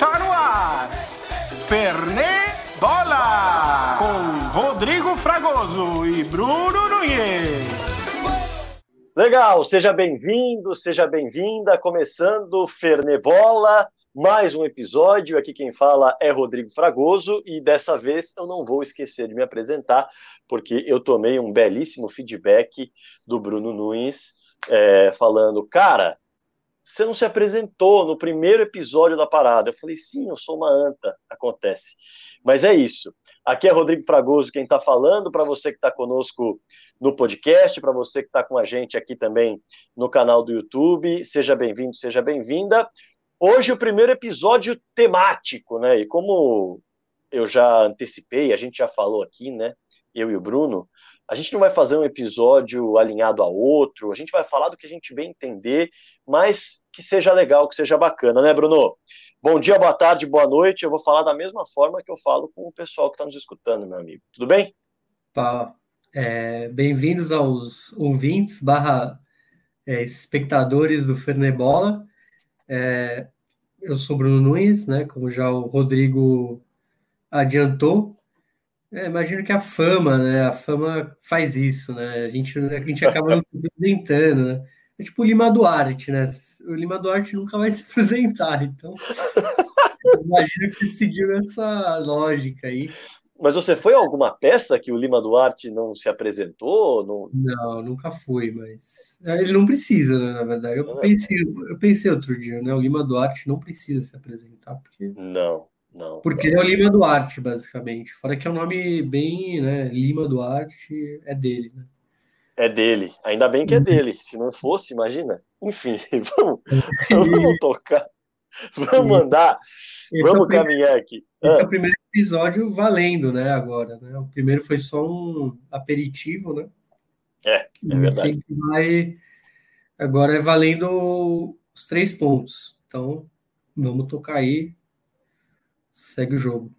Tá no ar. Fernê Bola. Com Rodrigo Fragoso e Bruno Nunes. Legal, seja bem-vindo, seja bem-vinda. Começando Fernê Bola, mais um episódio. Aqui quem fala é Rodrigo Fragoso e dessa vez eu não vou esquecer de me apresentar, porque eu tomei um belíssimo feedback do Bruno Nunes, é, falando, cara, você não se apresentou no primeiro episódio da parada. Eu falei, sim, eu sou uma anta, acontece. Mas é isso. Aqui é Rodrigo Fragoso quem está falando, para você que está conosco no podcast, para você que está com a gente aqui também no canal do YouTube. Seja bem-vindo, seja bem-vinda. Hoje o primeiro episódio temático, né? E como eu já antecipei, a gente já falou aqui, né? Eu e o Bruno, a gente não vai fazer um episódio alinhado a outro, a gente vai falar do que a gente bem entender, mas que seja legal, que seja bacana, né, Bruno? Bom dia, boa tarde, boa noite. Eu vou falar da mesma forma que eu falo com o pessoal que está nos escutando, meu amigo. Tudo bem? Fala. É, Bem-vindos aos ouvintes barra é, espectadores do Fernebola. É, eu sou Bruno Nunes, né? Como já o Rodrigo adiantou. É, imagino que a fama, né? A fama faz isso, né? A gente, a gente acaba não se apresentando, né? É tipo o Lima Duarte, né? O Lima Duarte nunca vai se apresentar, então. imagino que você seguiu essa lógica aí. Mas você foi a alguma peça que o Lima Duarte não se apresentou? Não, não nunca fui, mas. Ele não precisa, né? Na verdade. Eu pensei, eu pensei outro dia, né? O Lima Duarte não precisa se apresentar, porque. Não. Não. Porque ele é o Lima Duarte, basicamente. Fora que é um nome bem, né? Lima Duarte é dele, né? É dele. Ainda bem que é dele. Se não fosse, imagina. Enfim, vamos, vamos tocar. Vamos andar. Vamos é caminhar aqui. Esse ah. é o primeiro episódio valendo, né? Agora, né? O primeiro foi só um aperitivo, né? É, é verdade. Vai... Agora é valendo os três pontos. Então, vamos tocar aí segue o jogo.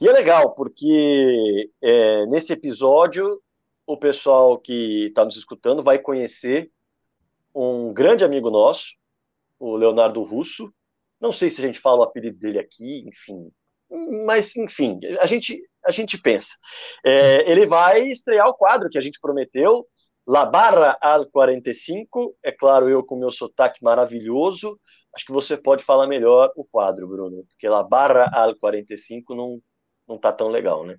E é legal, porque é, nesse episódio o pessoal que está nos escutando vai conhecer um grande amigo nosso, o Leonardo Russo. Não sei se a gente fala o apelido dele aqui, enfim. Mas, enfim, a gente, a gente pensa. É, ele vai estrear o quadro que a gente prometeu, La Barra al 45. É claro, eu com meu sotaque maravilhoso, Acho que você pode falar melhor o quadro, Bruno, porque La Barra al 45 não, não tá tão legal, né?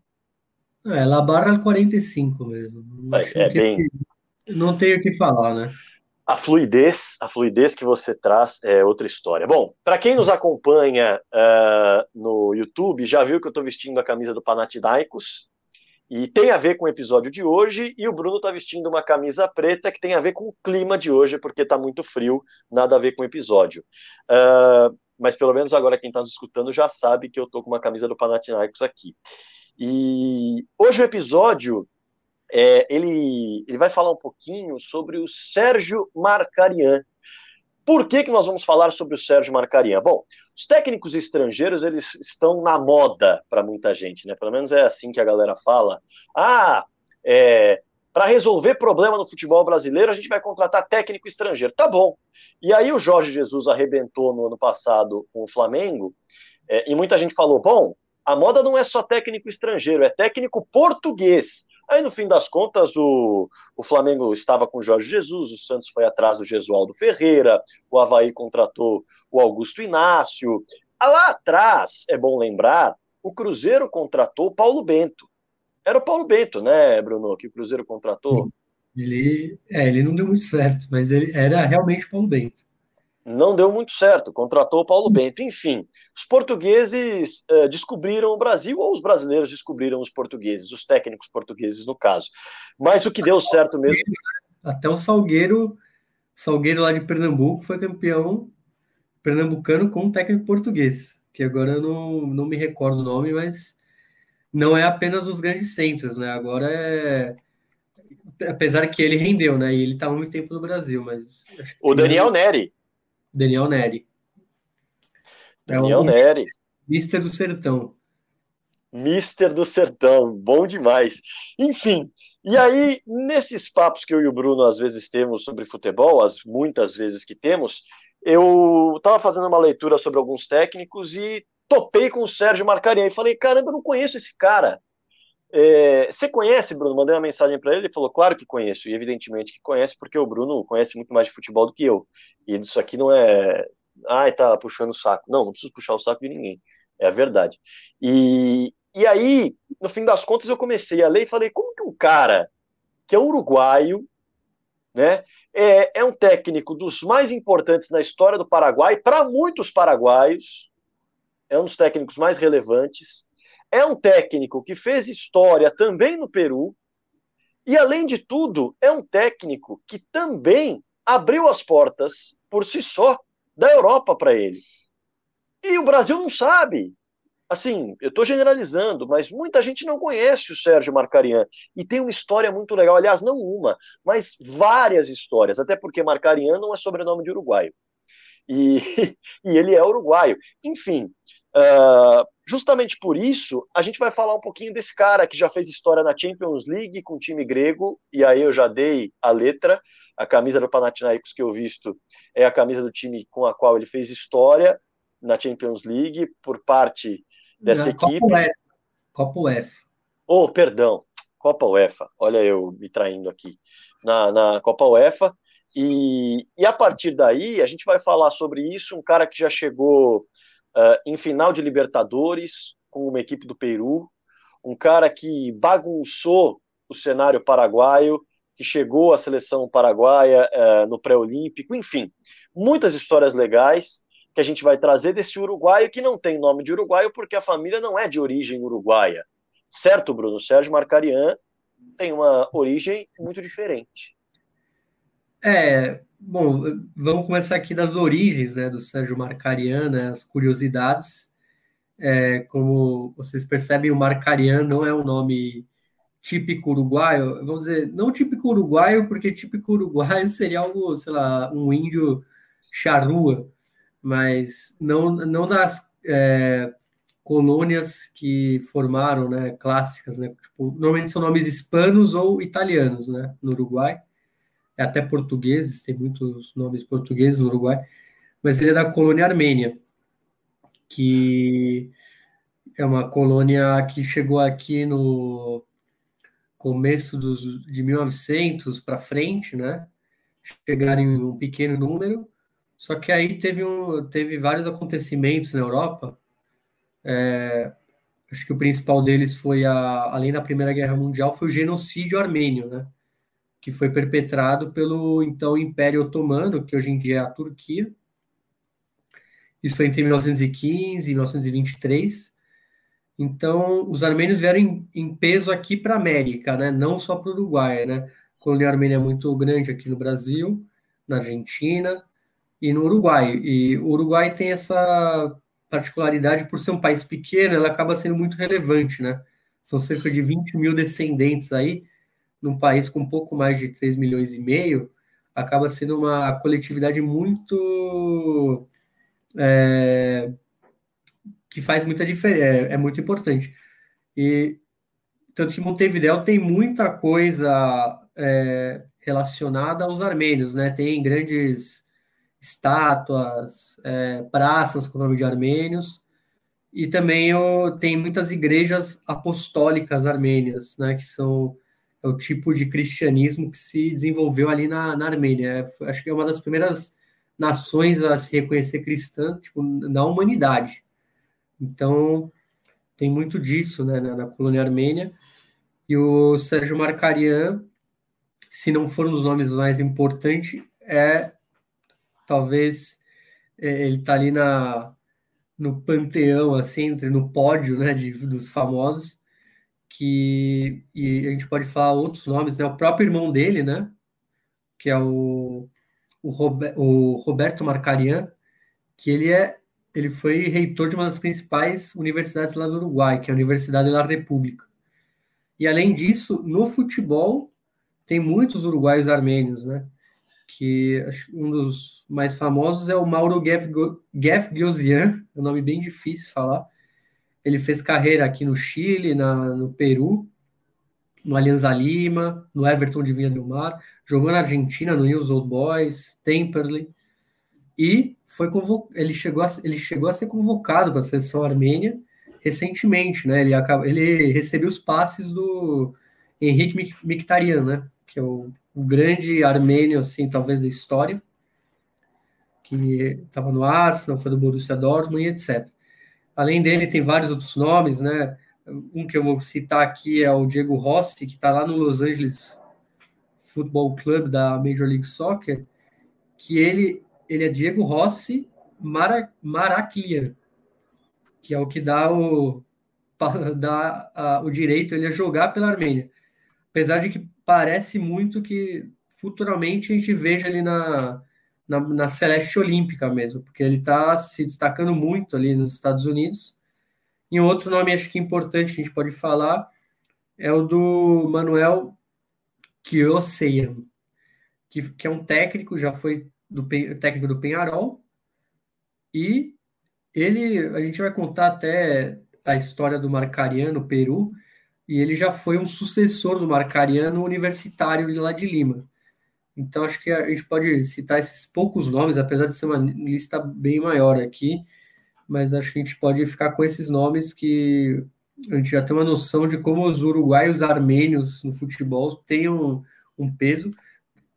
É, La Barra al 45 mesmo. É, é bem... Não tenho o que falar, né? A fluidez, a fluidez que você traz é outra história. Bom, para quem nos acompanha uh, no YouTube, já viu que eu estou vestindo a camisa do Panathinaikos, e tem a ver com o episódio de hoje, e o Bruno está vestindo uma camisa preta que tem a ver com o clima de hoje, porque está muito frio, nada a ver com o episódio. Uh, mas pelo menos agora quem está nos escutando já sabe que eu estou com uma camisa do Panathinaikos aqui. E hoje o episódio é, ele, ele vai falar um pouquinho sobre o Sérgio Marcarian, por que, que nós vamos falar sobre o Sérgio Marcarinha? Bom, os técnicos estrangeiros eles estão na moda para muita gente, né? Pelo menos é assim que a galera fala. Ah, é, para resolver problema no futebol brasileiro, a gente vai contratar técnico estrangeiro. Tá bom. E aí o Jorge Jesus arrebentou no ano passado com o Flamengo, é, e muita gente falou: bom, a moda não é só técnico estrangeiro, é técnico português. Aí, no fim das contas, o, o Flamengo estava com Jorge Jesus, o Santos foi atrás do Gesualdo Ferreira, o Havaí contratou o Augusto Inácio. Ah, lá atrás, é bom lembrar, o Cruzeiro contratou o Paulo Bento. Era o Paulo Bento, né, Bruno, que o Cruzeiro contratou? Ele, é, ele não deu muito certo, mas ele era realmente o Paulo Bento não deu muito certo, contratou o Paulo Bento. Enfim, os portugueses uh, descobriram o Brasil, ou os brasileiros descobriram os portugueses, os técnicos portugueses, no caso. Mas o que deu certo mesmo. Até o Salgueiro, Salgueiro lá de Pernambuco, foi campeão pernambucano com um técnico português, que agora eu não, não me recordo o nome, mas não é apenas os grandes centros, né? Agora é. Apesar que ele rendeu, né? E ele estava muito tempo no Brasil, mas. O Daniel Neri. Daniel Neri. Daniel é Neri. Mister do Sertão. Mister do Sertão, bom demais. Enfim, e aí, nesses papos que eu e o Bruno às vezes temos sobre futebol, as muitas vezes que temos, eu estava fazendo uma leitura sobre alguns técnicos e topei com o Sérgio Marcarian e falei, caramba, eu não conheço esse cara. É, você conhece, Bruno? Mandei uma mensagem para ele, ele falou, claro que conheço, e evidentemente que conhece, porque o Bruno conhece muito mais de futebol do que eu. E isso aqui não é, ai, tá puxando o saco. Não, não preciso puxar o saco de ninguém, é a verdade. E, e aí, no fim das contas, eu comecei a ler e falei, como que um cara que é uruguaio, né, é, é um técnico dos mais importantes na história do Paraguai, para muitos paraguaios, é um dos técnicos mais relevantes, é um técnico que fez história também no Peru, e além de tudo, é um técnico que também abriu as portas por si só da Europa para ele. E o Brasil não sabe. Assim, eu estou generalizando, mas muita gente não conhece o Sérgio Marcarian. E tem uma história muito legal. Aliás, não uma, mas várias histórias. Até porque Marcarian não é sobrenome de uruguaio. E, e ele é uruguaio. Enfim, uh, justamente por isso, a gente vai falar um pouquinho desse cara que já fez história na Champions League com o time grego, e aí eu já dei a letra. A camisa do Panathinaikos que eu visto é a camisa do time com a qual ele fez história na Champions League por parte dessa equipe. Copa UEFA. Copa UEFA. Oh, perdão, Copa UEFA. Olha eu me traindo aqui. Na, na Copa UEFA. E, e a partir daí, a gente vai falar sobre isso. Um cara que já chegou uh, em final de Libertadores com uma equipe do Peru. Um cara que bagunçou o cenário paraguaio, que chegou à seleção paraguaia uh, no pré-olímpico. Enfim, muitas histórias legais que a gente vai trazer desse uruguaio que não tem nome de uruguaio porque a família não é de origem uruguaia. Certo, Bruno? Sérgio Marcarian tem uma origem muito diferente. É, bom, vamos começar aqui das origens né, do Sérgio Marcarian, né, as curiosidades. É, como vocês percebem, o Marcarian não é um nome típico uruguaio, vamos dizer, não típico uruguaio, porque típico uruguaio seria algo, sei lá, um índio charrua, mas não, não das é, colônias que formaram, né, clássicas, né, tipo, normalmente são nomes hispanos ou italianos, né, no Uruguai, até portugueses, tem muitos nomes portugueses no Uruguai, mas ele é da colônia armênia, que é uma colônia que chegou aqui no começo dos, de 1900 para frente, né, chegaram em um pequeno número, só que aí teve, um, teve vários acontecimentos na Europa. É, acho que o principal deles foi, a, além da Primeira Guerra Mundial, foi o genocídio armênio, né? Que foi perpetrado pelo então Império Otomano, que hoje em dia é a Turquia. Isso foi entre 1915 e 1923. Então, os armênios vieram em, em peso aqui para a América, né? Não só para o Uruguai, né? A colônia armênia é muito grande aqui no Brasil, na Argentina, e no Uruguai. E o Uruguai tem essa particularidade, por ser um país pequeno, ela acaba sendo muito relevante, né? São cerca de 20 mil descendentes aí, num país com um pouco mais de 3 milhões e meio, acaba sendo uma coletividade muito. É, que faz muita diferença, é, é, muito importante. E tanto que Montevideo tem muita coisa é, relacionada aos armênios, né? Tem grandes estátuas, é, praças com nome de armênios, e também o, tem muitas igrejas apostólicas armênias, né, que são é o tipo de cristianismo que se desenvolveu ali na, na Armênia. É, acho que é uma das primeiras nações a se reconhecer cristã tipo, na humanidade. Então, tem muito disso né, na, na colônia armênia. E o Sérgio Marcarian, se não for um dos nomes mais importantes, é talvez é, ele está ali na, no panteão, assim, no pódio né, de, dos famosos, que e a gente pode falar outros nomes, né? O próprio irmão dele, né? Que é o, o, Robert, o Roberto Marcarian, que ele é ele foi reitor de uma das principais universidades lá do Uruguai, que é a Universidade da República. E além disso, no futebol tem muitos uruguaios armênios, né? que um dos mais famosos é o Mauro Gefgosian, é um nome bem difícil de falar. Ele fez carreira aqui no Chile, na, no Peru, no Alianza Lima, no Everton de Vinha do Mar, jogou na Argentina, no News Old Boys, Temperley. e foi ele chegou a, ele chegou a ser convocado para a seleção armênia recentemente, né? Ele, acaba, ele recebeu os passes do Henrique Mkhitaryan, né? Que é o, o grande armênio, assim, talvez da história, que estava no Arsenal, foi do Borussia Dortmund e etc. Além dele, tem vários outros nomes, né? Um que eu vou citar aqui é o Diego Rossi, que está lá no Los Angeles Football Club da Major League Soccer, que ele, ele é Diego Rossi Mara, que é o que dá o, dá a, o direito ele a jogar pela Armênia. Apesar de que parece muito que futuramente a gente veja ali na, na, na Celeste Olímpica mesmo, porque ele está se destacando muito ali nos Estados Unidos. E um outro nome acho que importante que a gente pode falar é o do Manuel Kioseyan, que, que é um técnico, já foi do técnico do Penharol, e ele, a gente vai contar até a história do Marcariano, Peru, e ele já foi um sucessor do Marcariano universitário lá de Lima. Então, acho que a gente pode citar esses poucos nomes, apesar de ser uma lista bem maior aqui, mas acho que a gente pode ficar com esses nomes que a gente já tem uma noção de como os uruguaios armênios no futebol têm um, um peso,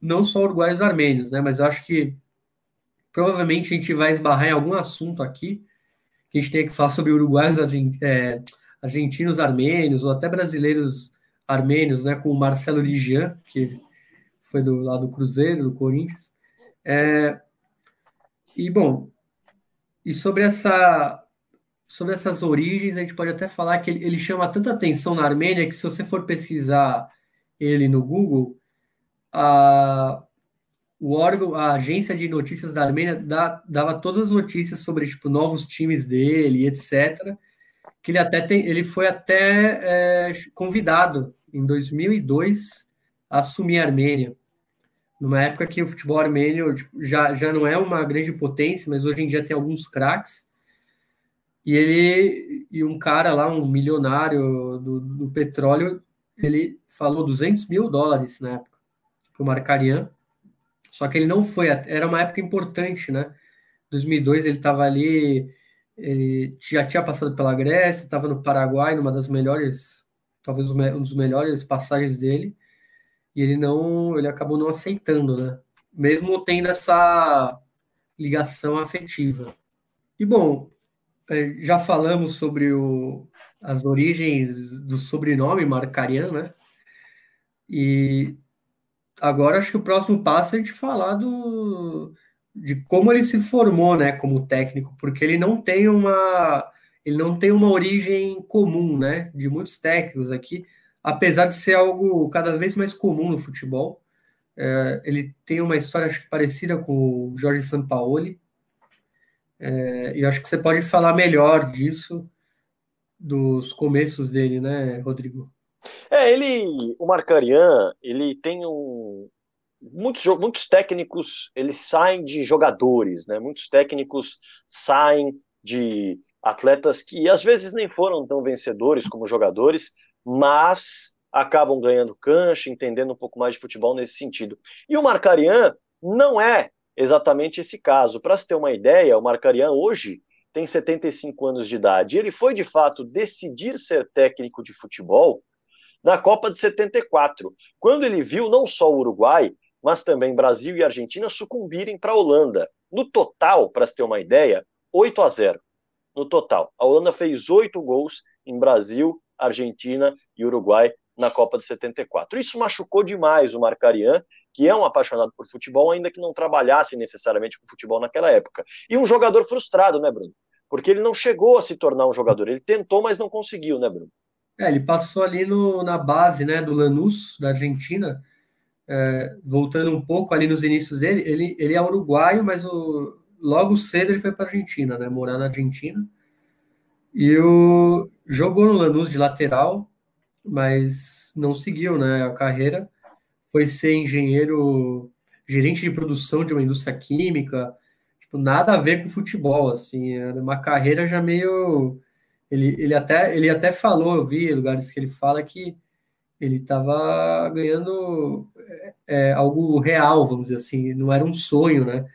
não só uruguaios armênios, né? Mas eu acho que provavelmente a gente vai esbarrar em algum assunto aqui que a gente tem que falar sobre uruguaios é, argentinos armênios, ou até brasileiros armênios, né? Com o Marcelo Ligian, que foi do lado do Cruzeiro, do Corinthians. É, e bom, e sobre essa sobre essas origens, a gente pode até falar que ele, ele chama tanta atenção na Armênia que se você for pesquisar ele no Google, a, o órgão, a agência de notícias da Armênia dá, dava todas as notícias sobre tipo novos times dele, etc. Que ele até tem, ele foi até é, convidado em 2002 a assumir a Armênia, numa época que o futebol armênio tipo, já, já não é uma grande potência, mas hoje em dia tem alguns craques. E ele e um cara lá, um milionário do, do petróleo, ele falou 200 mil dólares na época para o Marcarian só que ele não foi, era uma época importante, né? 2002 ele estava ali, ele já tinha passado pela Grécia, estava no Paraguai, numa das melhores, talvez um dos melhores passagens dele, e ele não, ele acabou não aceitando, né? Mesmo tendo essa ligação afetiva. E bom, é, já falamos sobre o, as origens do sobrenome Marcarian, né? E agora acho que o próximo passo é gente falar do, de como ele se formou, né, como técnico, porque ele não tem uma ele não tem uma origem comum, né, de muitos técnicos aqui, apesar de ser algo cada vez mais comum no futebol. É, ele tem uma história acho que parecida com o Jorge Sampaoli. É, e acho que você pode falar melhor disso dos começos dele, né, Rodrigo? É, ele, o Marcarian, ele tem um muitos muitos técnicos, eles saem de jogadores, né? Muitos técnicos saem de atletas que às vezes nem foram tão vencedores como jogadores, mas acabam ganhando cancha, entendendo um pouco mais de futebol nesse sentido. E o Marcarian não é exatamente esse caso. Para se ter uma ideia, o Marcarian hoje tem 75 anos de idade. Ele foi de fato decidir ser técnico de futebol na Copa de 74, quando ele viu não só o Uruguai, mas também Brasil e Argentina sucumbirem para a Holanda. No total, para se ter uma ideia, 8 a 0. No total. A Holanda fez oito gols em Brasil, Argentina e Uruguai na Copa de 74. Isso machucou demais o Marcarian, que é um apaixonado por futebol, ainda que não trabalhasse necessariamente com futebol naquela época. E um jogador frustrado, né, Bruno? Porque ele não chegou a se tornar um jogador. Ele tentou, mas não conseguiu, né, Bruno? É, ele passou ali no, na base né, do Lanús, da Argentina, é, voltando um pouco ali nos inícios dele, ele, ele é uruguaio, mas o, logo cedo ele foi para a Argentina, né, morar na Argentina. E o, jogou no Lanús de lateral, mas não seguiu né, a carreira. Foi ser engenheiro, gerente de produção de uma indústria química, tipo, nada a ver com futebol, assim, era uma carreira já meio ele, ele, até, ele até falou, eu vi lugares que ele fala que ele estava ganhando é, é, algo real, vamos dizer assim, não era um sonho, né?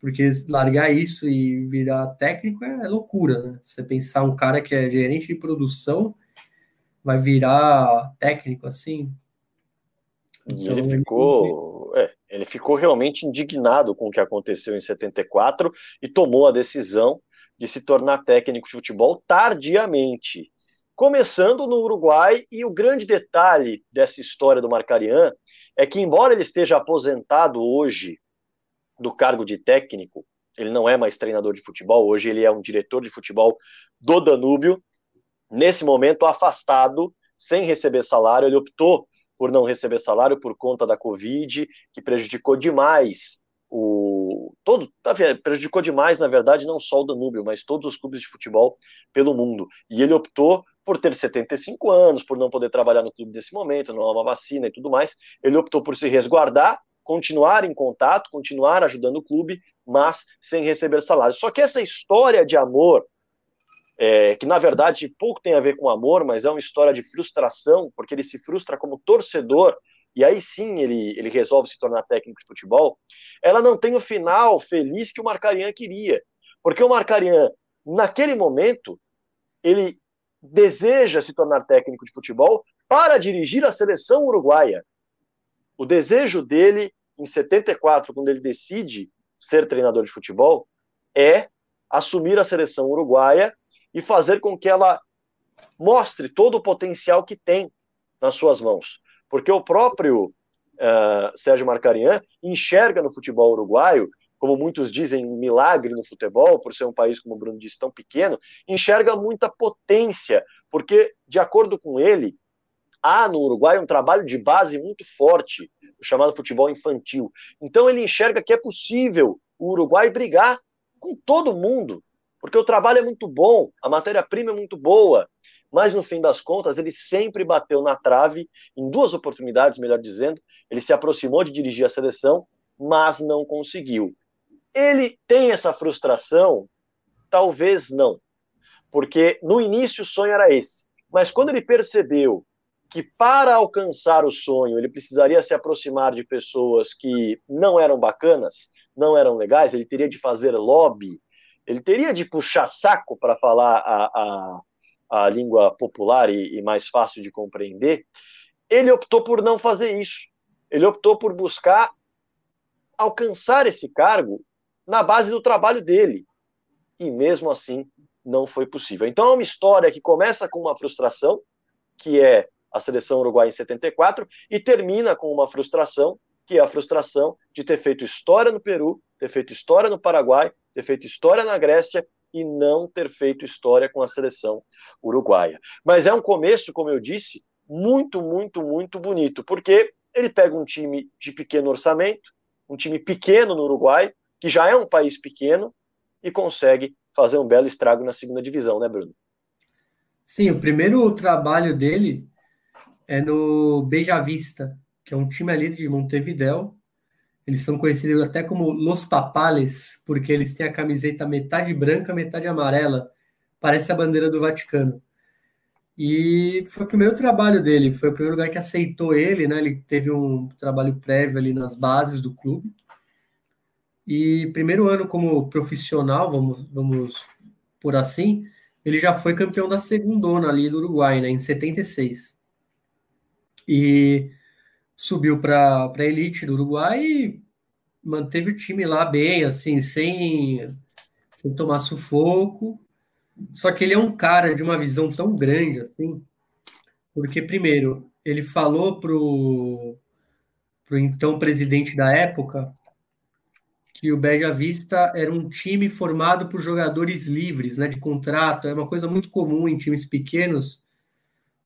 Porque largar isso e virar técnico é, loucura, né? Você pensar um cara que é gerente de produção vai virar técnico assim. E então, ele ficou, é, ele ficou realmente indignado com o que aconteceu em 74 e tomou a decisão de se tornar técnico de futebol tardiamente, começando no Uruguai. E o grande detalhe dessa história do Marcarian é que, embora ele esteja aposentado hoje do cargo de técnico, ele não é mais treinador de futebol, hoje ele é um diretor de futebol do Danúbio. Nesse momento, afastado, sem receber salário, ele optou por não receber salário por conta da Covid, que prejudicou demais o todo tá prejudicou demais, na verdade, não só o Danúbio, mas todos os clubes de futebol pelo mundo. E ele optou por ter 75 anos, por não poder trabalhar no clube nesse momento, não há uma vacina e tudo mais. Ele optou por se resguardar, continuar em contato, continuar ajudando o clube, mas sem receber salário. Só que essa história de amor é, que na verdade pouco tem a ver com amor, mas é uma história de frustração, porque ele se frustra como torcedor, e aí sim ele, ele resolve se tornar técnico de futebol, ela não tem o final feliz que o Marcarian queria. Porque o Marcarian, naquele momento, ele deseja se tornar técnico de futebol para dirigir a seleção uruguaia. O desejo dele, em 74, quando ele decide ser treinador de futebol, é assumir a seleção uruguaia e fazer com que ela mostre todo o potencial que tem nas suas mãos. Porque o próprio uh, Sérgio Marcarian enxerga no futebol uruguaio, como muitos dizem, um milagre no futebol, por ser um país, como o Bruno disse, tão pequeno, enxerga muita potência, porque, de acordo com ele, há no Uruguai um trabalho de base muito forte, o chamado futebol infantil. Então ele enxerga que é possível o Uruguai brigar com todo mundo, porque o trabalho é muito bom, a matéria-prima é muito boa, mas no fim das contas ele sempre bateu na trave, em duas oportunidades, melhor dizendo, ele se aproximou de dirigir a seleção, mas não conseguiu. Ele tem essa frustração? Talvez não, porque no início o sonho era esse, mas quando ele percebeu que para alcançar o sonho ele precisaria se aproximar de pessoas que não eram bacanas, não eram legais, ele teria de fazer lobby, ele teria de puxar saco para falar a, a, a língua popular e, e mais fácil de compreender. Ele optou por não fazer isso. Ele optou por buscar alcançar esse cargo na base do trabalho dele. E mesmo assim, não foi possível. Então é uma história que começa com uma frustração, que é a seleção uruguaia em 74, e termina com uma frustração, que é a frustração de ter feito história no Peru, ter feito história no Paraguai ter feito história na Grécia e não ter feito história com a seleção uruguaia. Mas é um começo, como eu disse, muito, muito, muito bonito, porque ele pega um time de pequeno orçamento, um time pequeno no Uruguai, que já é um país pequeno, e consegue fazer um belo estrago na segunda divisão, né, Bruno? Sim, o primeiro trabalho dele é no Beija Vista, que é um time ali de Montevideo, eles são conhecidos até como Los Papales, porque eles têm a camiseta metade branca, metade amarela. Parece a bandeira do Vaticano. E foi o primeiro trabalho dele, foi o primeiro lugar que aceitou ele, né? Ele teve um trabalho prévio ali nas bases do clube. E primeiro ano como profissional, vamos, vamos por assim, ele já foi campeão da segundona ali do Uruguai, né, em 76. E subiu para a elite do Uruguai e manteve o time lá bem, assim, sem, sem tomar sufoco. Só que ele é um cara de uma visão tão grande, assim, porque, primeiro, ele falou pro, pro então presidente da época que o Beja Vista era um time formado por jogadores livres, né, de contrato. É uma coisa muito comum em times pequenos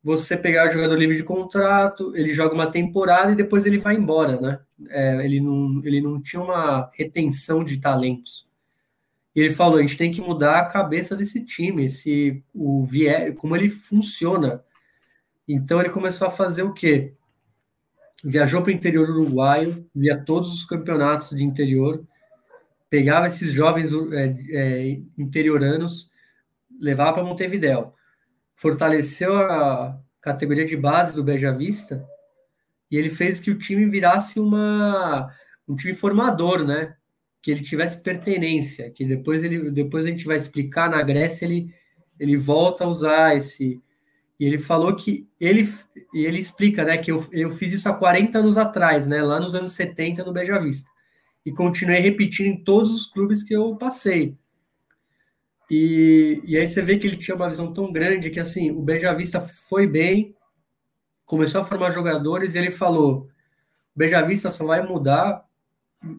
você pegar o jogador livre de contrato, ele joga uma temporada e depois ele vai embora, né? É, ele, não, ele não tinha uma retenção de talentos. E ele falou: a gente tem que mudar a cabeça desse time, esse, o vier, como ele funciona. Então ele começou a fazer o quê? Viajou para o interior uruguaio, via todos os campeonatos de interior, pegava esses jovens é, é, interioranos, levava para Montevideo fortaleceu a categoria de base do Beja Vista e ele fez que o time virasse uma, um time formador, né? que ele tivesse pertenência, que depois ele depois a gente vai explicar na Grécia ele ele volta a usar esse e ele falou que ele e ele explica, né, que eu, eu fiz isso há 40 anos atrás, né, lá nos anos 70 no Beja Vista. E continuei repetindo em todos os clubes que eu passei. E, e aí você vê que ele tinha uma visão tão grande que assim, o Beja Vista foi bem, começou a formar jogadores e ele falou: o Beja Vista só vai mudar,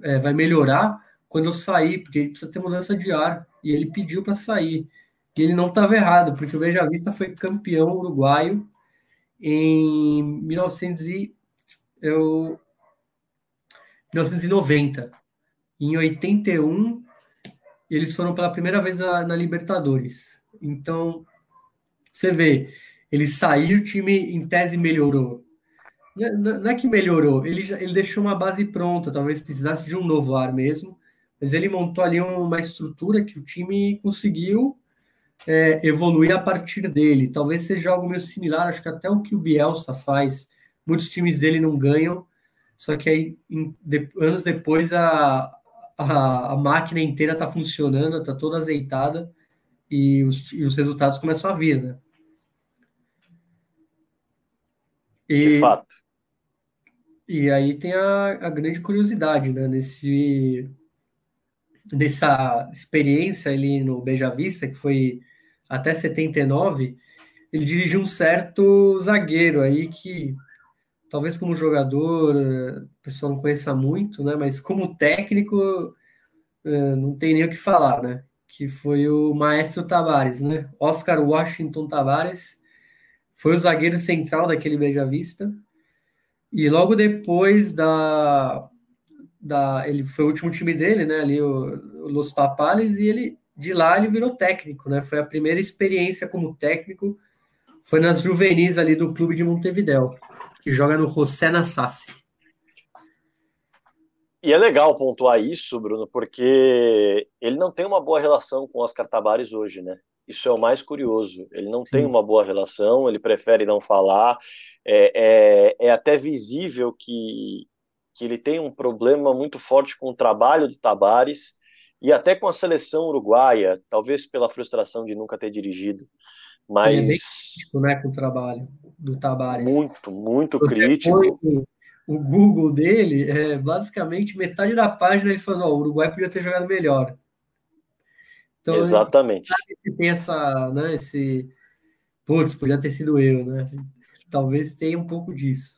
é, vai melhorar quando eu sair, porque precisa ter mudança de ar. E ele pediu para sair. E ele não estava errado, porque o Beja Vista foi campeão uruguaio em 1900 e, eu, 1990. Em 81, eles foram pela primeira vez na, na Libertadores. Então, você vê, ele saiu, o time em tese melhorou. Não é que melhorou, ele, ele deixou uma base pronta, talvez precisasse de um novo ar mesmo, mas ele montou ali uma estrutura que o time conseguiu é, evoluir a partir dele. Talvez seja algo meio similar, acho que até o que o Bielsa faz. Muitos times dele não ganham, só que aí em, de, anos depois a, a, a máquina inteira está funcionando, está toda azeitada e os, e os resultados começam a vir, né? E, De fato. E aí tem a, a grande curiosidade, né? Nesse, nessa experiência ali no Beja Vista, que foi até 79, ele dirigiu um certo zagueiro aí que talvez como jogador o pessoal não conheça muito, né? Mas como técnico eh, não tem nem o que falar, né? Que foi o Maestro Tavares, né? Oscar Washington Tavares foi o zagueiro central daquele Beija Vista. E logo depois da, da ele foi o último time dele, né? Ali o, o Los Papales e ele de lá ele virou técnico, né? Foi a primeira experiência como técnico, foi nas juvenis ali do clube de Montevideo, que joga no José Nassassi. E é legal pontuar isso, Bruno, porque ele não tem uma boa relação com Oscar Tabares hoje, né? Isso é o mais curioso. Ele não Sim. tem uma boa relação, ele prefere não falar. É, é, é até visível que, que ele tem um problema muito forte com o trabalho do Tabares e até com a seleção uruguaia, talvez pela frustração de nunca ter dirigido. Mas. Ele é bem crítico, né, com o trabalho do Tabares. Muito, muito Você crítico. O Google dele, é, basicamente, metade da página ele falando: oh, o Uruguai podia ter jogado melhor. Então, Exatamente. Ele tem essa, né, esse. Putz, podia ter sido eu, né? Talvez tenha um pouco disso.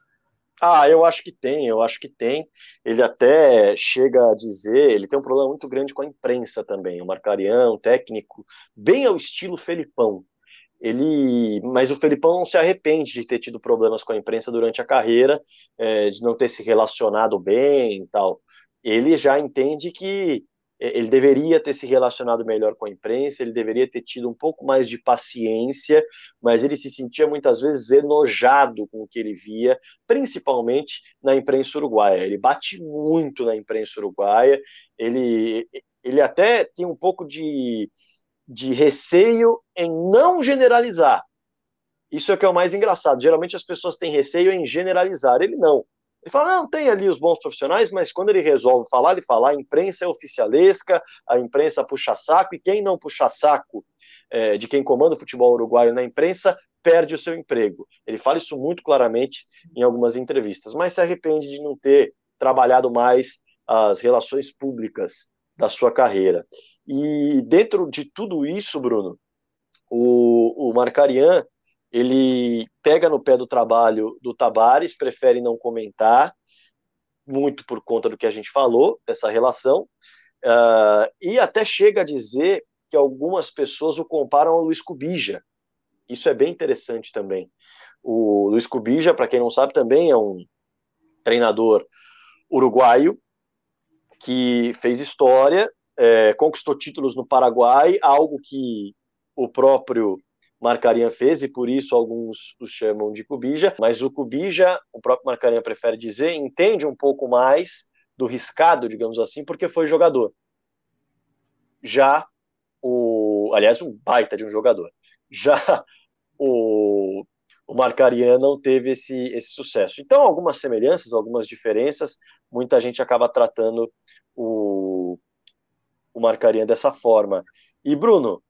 Ah, eu acho que tem, eu acho que tem. Ele até chega a dizer, ele tem um problema muito grande com a imprensa também. O Marcarian, um técnico, bem ao estilo Felipão. Ele, mas o Felipão não se arrepende de ter tido problemas com a imprensa durante a carreira, é, de não ter se relacionado bem e tal. Ele já entende que é, ele deveria ter se relacionado melhor com a imprensa, ele deveria ter tido um pouco mais de paciência, mas ele se sentia muitas vezes enojado com o que ele via, principalmente na imprensa uruguaia. Ele bate muito na imprensa uruguaia, ele, ele até tem um pouco de, de receio em não generalizar. Isso é que é o mais engraçado. Geralmente as pessoas têm receio em generalizar, ele não. Ele fala, não, tem ali os bons profissionais, mas quando ele resolve falar, ele fala, a imprensa é oficialesca, a imprensa puxa saco, e quem não puxa saco é, de quem comanda o futebol uruguaio na imprensa, perde o seu emprego. Ele fala isso muito claramente em algumas entrevistas, mas se arrepende de não ter trabalhado mais as relações públicas da sua carreira. E dentro de tudo isso, Bruno, o, o Marcarian ele pega no pé do trabalho do Tabares, prefere não comentar, muito por conta do que a gente falou, dessa relação, uh, e até chega a dizer que algumas pessoas o comparam ao Luiz Cubija. Isso é bem interessante também. O Luiz Cubija, para quem não sabe, também é um treinador uruguaio que fez história, é, conquistou títulos no Paraguai, algo que o próprio Marcarinha fez, e por isso alguns os chamam de Cubija, mas o Cubija, o próprio Marcarinha prefere dizer, entende um pouco mais do riscado, digamos assim, porque foi jogador. Já o. Aliás, um baita de um jogador. Já o, o Marcarian não teve esse, esse sucesso. Então, algumas semelhanças, algumas diferenças, muita gente acaba tratando o, o Marcarinha dessa forma. E, Bruno,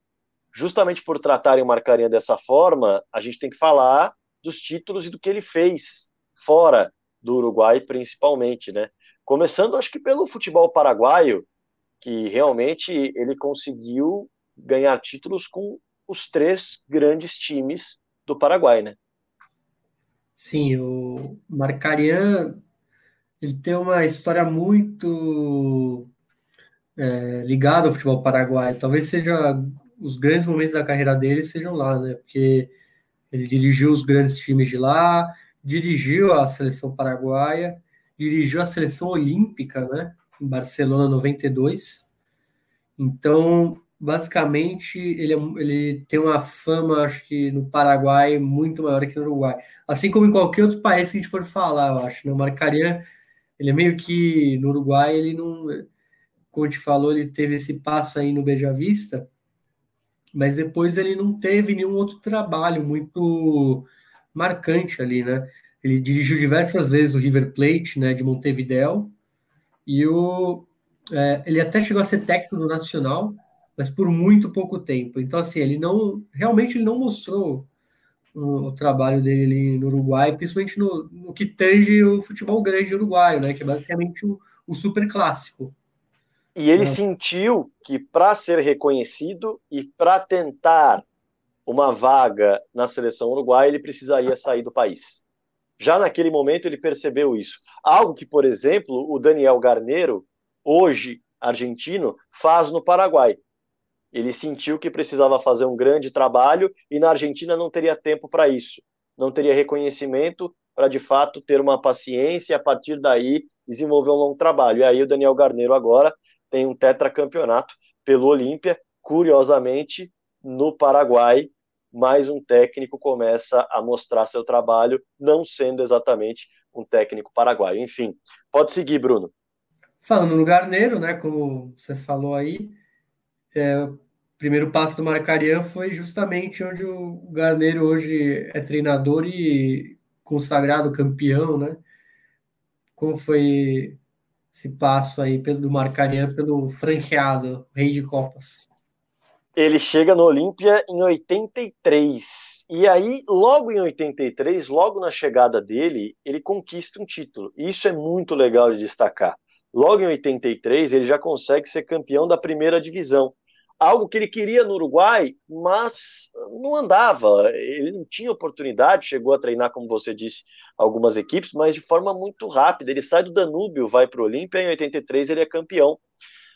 justamente por tratarem o Marcarinha dessa forma, a gente tem que falar dos títulos e do que ele fez fora do Uruguai, principalmente, né? Começando, acho que pelo futebol paraguaio, que realmente ele conseguiu ganhar títulos com os três grandes times do Paraguai, né? Sim, o Marcarian ele tem uma história muito é, ligada ao futebol paraguaio. Talvez seja os grandes momentos da carreira dele sejam lá, né? Porque ele dirigiu os grandes times de lá, dirigiu a seleção paraguaia, dirigiu a seleção olímpica, né? Em Barcelona 92. Então, basicamente, ele, é, ele tem uma fama, acho que no Paraguai, muito maior que no Uruguai. Assim como em qualquer outro país que a gente for falar, eu acho. Né? O Marcarian, ele é meio que no Uruguai, ele não. Gente falou, ele teve esse passo aí no Beija Vista, mas depois ele não teve nenhum outro trabalho muito marcante ali, né? Ele dirigiu diversas vezes o River Plate, né, de Montevideo, e o, é, ele até chegou a ser técnico do Nacional, mas por muito pouco tempo. Então, assim, ele não, realmente ele não mostrou o, o trabalho dele no Uruguai, principalmente no, no, que tange o futebol grande uruguaio, né, que é basicamente o, o super clássico. E ele é. sentiu que para ser reconhecido e para tentar uma vaga na seleção uruguaia, ele precisaria sair do país. Já naquele momento ele percebeu isso. Algo que, por exemplo, o Daniel Garneiro, hoje argentino, faz no Paraguai. Ele sentiu que precisava fazer um grande trabalho e na Argentina não teria tempo para isso. Não teria reconhecimento para de fato ter uma paciência e a partir daí desenvolver um longo trabalho. E aí o Daniel Garneiro agora tem um tetracampeonato pelo Olímpia, curiosamente no Paraguai, mais um técnico começa a mostrar seu trabalho, não sendo exatamente um técnico paraguaio. Enfim, pode seguir, Bruno. Falando no Garneiro, né, como você falou aí, é, o primeiro passo do Marcarian foi justamente onde o Garneiro hoje é treinador e consagrado campeão, né? Como foi esse passo aí do Marcarian pelo franqueado, rei de copas? Ele chega no Olímpia em 83. E aí, logo em 83, logo na chegada dele, ele conquista um título. Isso é muito legal de destacar. Logo em 83, ele já consegue ser campeão da primeira divisão. Algo que ele queria no Uruguai, mas não andava. Ele não tinha oportunidade, chegou a treinar, como você disse, algumas equipes, mas de forma muito rápida. Ele sai do Danúbio, vai para o Olímpia, em 83 ele é campeão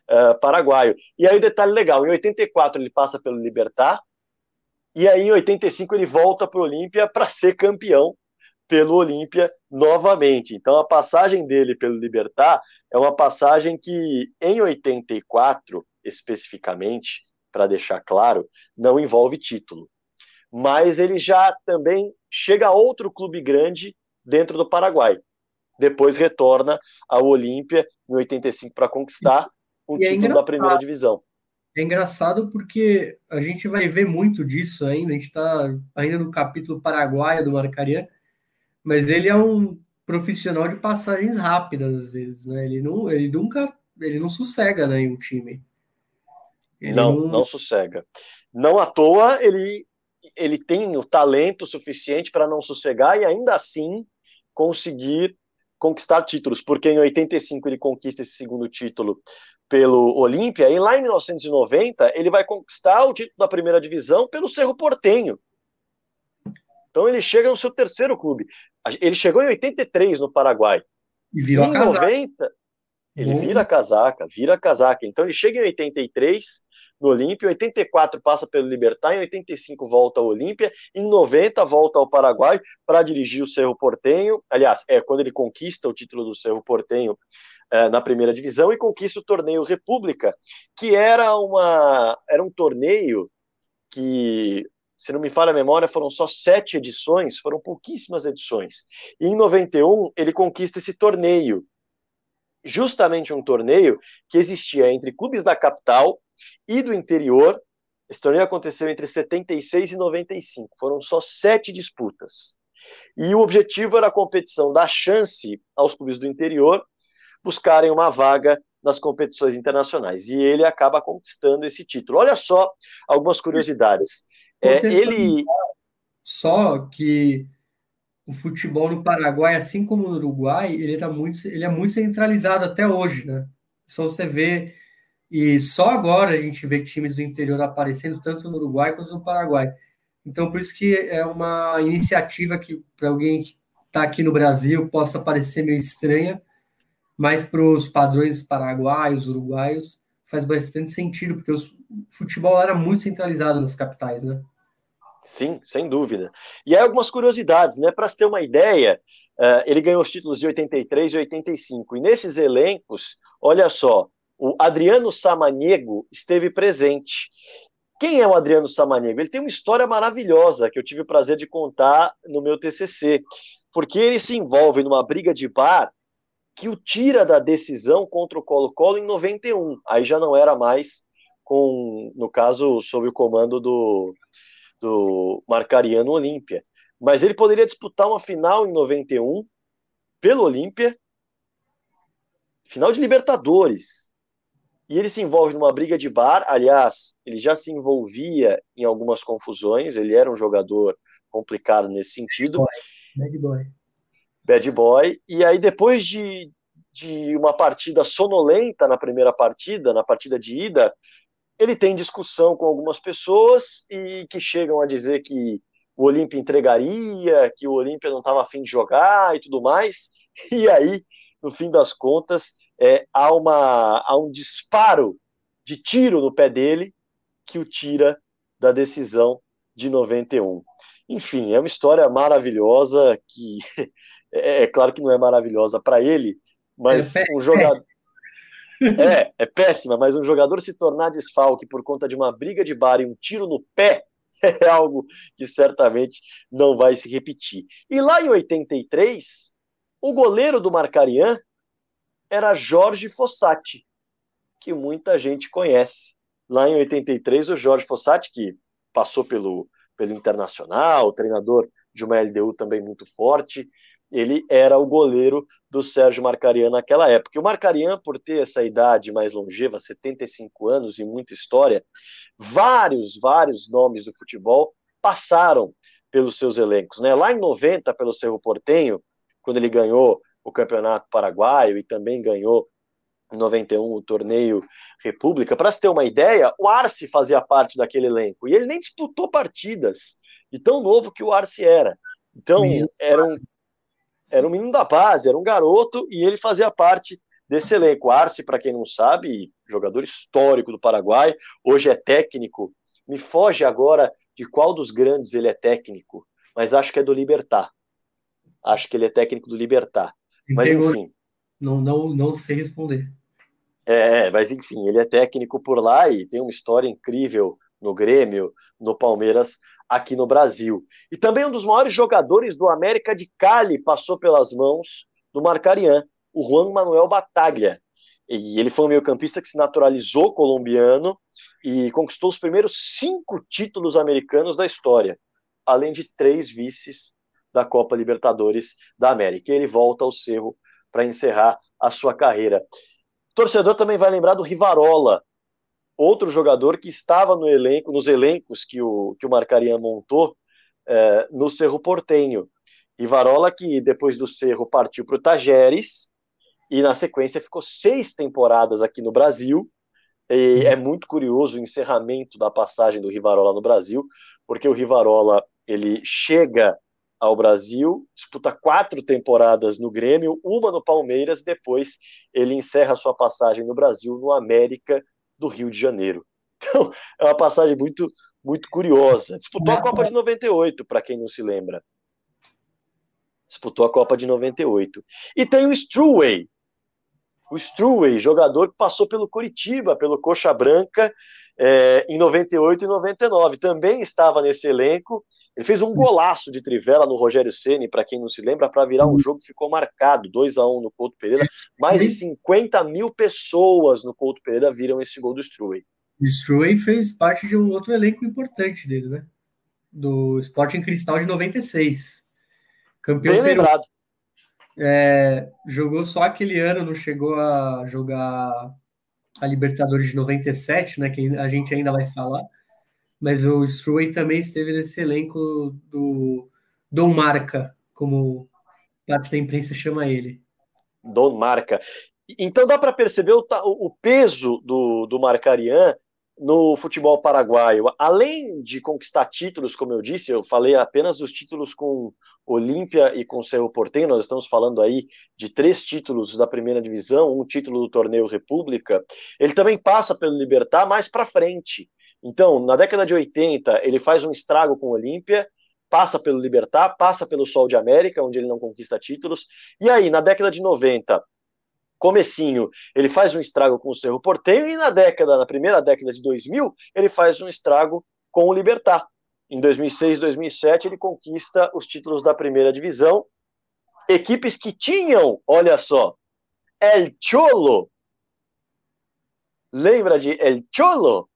uh, paraguaio. E aí o detalhe legal, em 84 ele passa pelo Libertar, e aí em 85 ele volta para o Olímpia para ser campeão pelo Olímpia novamente. Então a passagem dele pelo Libertar é uma passagem que em 84 especificamente, para deixar claro, não envolve título. Mas ele já também chega a outro clube grande dentro do Paraguai. Depois retorna ao Olímpia em 85 para conquistar um e é título é da primeira divisão. É engraçado porque a gente vai ver muito disso ainda. A gente está ainda no capítulo paraguaio do Marcarian, mas ele é um profissional de passagens rápidas às vezes, né? Ele não, ele nunca, ele não sossega, né, em um time. Ele não, não, não sossega. Não à toa ele ele tem o talento suficiente para não sossegar e ainda assim conseguir conquistar títulos, porque em 85 ele conquista esse segundo título pelo Olímpia, e lá em 1990 ele vai conquistar o título da primeira divisão pelo Cerro Portenho. Então ele chega no seu terceiro clube. Ele chegou em 83 no Paraguai. E virou em 90 ele vira casaca, vira casaca. Então ele chega em 83 no Olímpia, em 84 passa pelo Libertar, em 85 volta ao Olímpia, em 90 volta ao Paraguai para dirigir o Cerro Portenho. Aliás, é quando ele conquista o título do Cerro Portenho é, na primeira divisão e conquista o torneio República, que era, uma, era um torneio que, se não me falha a memória, foram só sete edições, foram pouquíssimas edições. E em 91 ele conquista esse torneio, justamente um torneio que existia entre clubes da capital e do interior. Esse torneio aconteceu entre 76 e 95, foram só sete disputas. E o objetivo era a competição dar chance aos clubes do interior buscarem uma vaga nas competições internacionais. E ele acaba conquistando esse título. Olha só algumas curiosidades. É, ele. Só que o futebol no Paraguai, assim como no Uruguai, ele, tá muito, ele é muito centralizado até hoje, né? Só você vê. E só agora a gente vê times do interior aparecendo, tanto no Uruguai quanto no Paraguai. Então, por isso que é uma iniciativa que, para alguém que está aqui no Brasil, possa parecer meio estranha, mas para os padrões paraguaios, uruguaios, faz bastante sentido, porque o futebol era muito centralizado nas capitais, né? Sim, sem dúvida. E aí algumas curiosidades, né? Para se ter uma ideia, uh, ele ganhou os títulos de 83 e 85. E nesses elencos, olha só, o Adriano Samaniego esteve presente. Quem é o Adriano Samaniego? Ele tem uma história maravilhosa que eu tive o prazer de contar no meu TCC, porque ele se envolve numa briga de bar que o tira da decisão contra o Colo-Colo em 91. Aí já não era mais com, no caso, sob o comando do, do Marcariano Olímpia. Mas ele poderia disputar uma final em 91 pelo Olímpia, final de Libertadores. E ele se envolve numa briga de bar. Aliás, ele já se envolvia em algumas confusões. Ele era um jogador complicado nesse sentido. Bad boy. Bad boy. E aí, depois de, de uma partida sonolenta na primeira partida, na partida de ida, ele tem discussão com algumas pessoas e que chegam a dizer que o Olímpia entregaria, que o Olímpia não estava afim de jogar e tudo mais. E aí, no fim das contas, é, há, uma, há um disparo de tiro no pé dele que o tira da decisão de 91. Enfim, é uma história maravilhosa que é, é claro que não é maravilhosa para ele, mas é um jogador é, é péssima, mas um jogador se tornar desfalque por conta de uma briga de bar e um tiro no pé é algo que certamente não vai se repetir. E lá em 83, o goleiro do Marcarian era Jorge Fossati, que muita gente conhece. Lá em 83, o Jorge Fossati, que passou pelo, pelo Internacional, treinador de uma LDU também muito forte, ele era o goleiro do Sérgio Marcarian naquela época. E o Marcarian, por ter essa idade mais longeva, 75 anos e muita história, vários, vários nomes do futebol passaram pelos seus elencos. Né? Lá em 90, pelo Cerro Portenho, quando ele ganhou o Campeonato Paraguaio e também ganhou em 91 o torneio República. Para se ter uma ideia, o Arce fazia parte daquele elenco e ele nem disputou partidas, de tão novo que o Arce era. Então, era um, era um menino da base, era um garoto e ele fazia parte desse elenco. Arce, para quem não sabe, jogador histórico do Paraguai, hoje é técnico. Me foge agora de qual dos grandes ele é técnico, mas acho que é do Libertar. Acho que ele é técnico do Libertar. Mas enfim. Não, não, não sei responder. É, mas enfim, ele é técnico por lá e tem uma história incrível no Grêmio, no Palmeiras, aqui no Brasil. E também um dos maiores jogadores do América de Cali passou pelas mãos do Marcarian, o Juan Manuel Bataglia. E ele foi um meio-campista que se naturalizou colombiano e conquistou os primeiros cinco títulos americanos da história, além de três vices da Copa Libertadores da América. E ele volta ao Cerro para encerrar a sua carreira. O torcedor também vai lembrar do Rivarola, outro jogador que estava no elenco, nos elencos que o, que o Marcarian montou é, no Cerro Portenho. Rivarola, que depois do Cerro partiu para o Tajeres e na sequência ficou seis temporadas aqui no Brasil. E é muito curioso o encerramento da passagem do Rivarola no Brasil, porque o Rivarola ele chega ao Brasil, disputa quatro temporadas no Grêmio, uma no Palmeiras, depois ele encerra sua passagem no Brasil, no América do Rio de Janeiro. Então, é uma passagem muito, muito curiosa. Disputou a Copa de 98, para quem não se lembra. Disputou a Copa de 98. E tem o Struway. O Struway, jogador que passou pelo Curitiba, pelo Coxa Branca, é, em 98 e 99. Também estava nesse elenco. Ele fez um golaço de trivela no Rogério Ceni, para quem não se lembra, para virar um jogo que ficou marcado, 2 a 1 no Couto Pereira. Mais de 50 mil pessoas no Couto Pereira viram esse gol do Struey. O Struey fez parte de um outro elenco importante dele, né? Do Sporting Cristal de 96. Campeão Bem lembrado. É, jogou só aquele ano, não chegou a jogar a Libertadores de 97, né? Que a gente ainda vai falar. Mas o Struey também esteve nesse elenco do Dom Marca, como parte da imprensa chama ele. Dom Marca. Então dá para perceber o, o, peso do, do Marcarian no futebol paraguaio. Além de conquistar títulos, como eu disse, eu falei apenas dos títulos com Olímpia e com Cerro Porteño, nós estamos falando aí de três títulos da primeira divisão, um título do torneio República. Ele também passa pelo Libertar mais para frente. Então, na década de 80, ele faz um estrago com Olímpia, passa pelo Libertar, passa pelo Sol de América, onde ele não conquista títulos, e aí, na década de 90, comecinho, ele faz um estrago com o Cerro Porteio, e na década, na primeira década de 2000, ele faz um estrago com o Libertar. Em 2006, 2007, ele conquista os títulos da primeira divisão, equipes que tinham, olha só, El Cholo, lembra de El Cholo?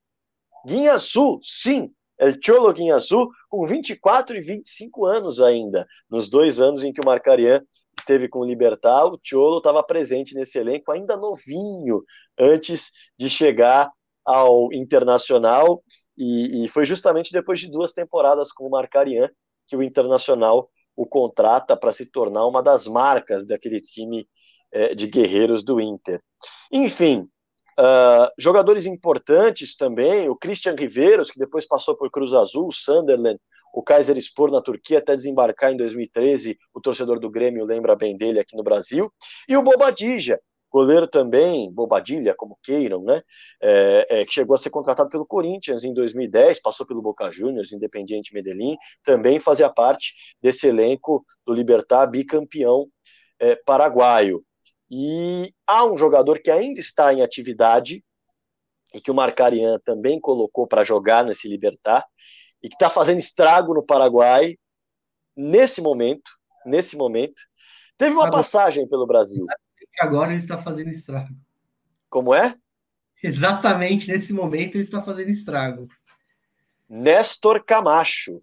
Guinhaçu, sim, El Cholo Guinhaçu, com 24 e 25 anos ainda. Nos dois anos em que o Marcarian esteve com o Libertar, o Cholo estava presente nesse elenco, ainda novinho, antes de chegar ao Internacional. E, e foi justamente depois de duas temporadas com o Marcarian que o Internacional o contrata para se tornar uma das marcas daquele time é, de guerreiros do Inter. Enfim, Uh, jogadores importantes também, o Christian Riveiros, que depois passou por Cruz Azul, Sunderland, o Kaiser Spor na Turquia até desembarcar em 2013, o torcedor do Grêmio lembra bem dele aqui no Brasil, e o Bobadilla, goleiro também, Bobadilha, como queiram, né, é, é, que chegou a ser contratado pelo Corinthians em 2010, passou pelo Boca Juniors, Independiente Medellín, também fazia parte desse elenco do Libertar bicampeão é, paraguaio. E há um jogador que ainda está em atividade e que o Marcarian também colocou para jogar nesse Libertar e que está fazendo estrago no Paraguai nesse momento, nesse momento. Teve uma passagem pelo Brasil. Agora ele está fazendo estrago. Como é? Exatamente nesse momento ele está fazendo estrago. Néstor Camacho,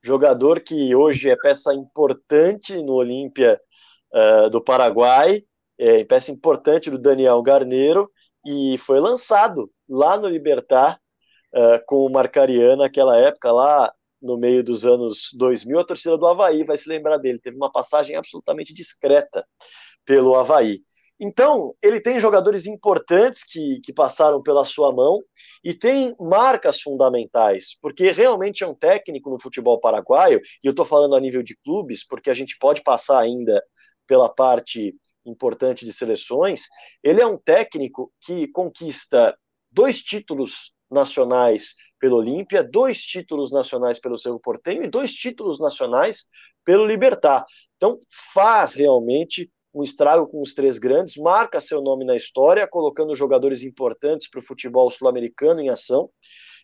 jogador que hoje é peça importante no Olímpia uh, do Paraguai é, peça importante do Daniel Garneiro, e foi lançado lá no Libertar uh, com o Marcariano naquela época, lá no meio dos anos 2000, a torcida do Havaí vai se lembrar dele, teve uma passagem absolutamente discreta pelo Havaí. Então, ele tem jogadores importantes que, que passaram pela sua mão e tem marcas fundamentais, porque realmente é um técnico no futebol paraguaio, e eu estou falando a nível de clubes, porque a gente pode passar ainda pela parte importante de seleções, ele é um técnico que conquista dois títulos nacionais pelo Olímpia, dois títulos nacionais pelo Cerro Portenho e dois títulos nacionais pelo Libertar. Então faz realmente um estrago com os três grandes, marca seu nome na história, colocando jogadores importantes para o futebol sul-americano em ação.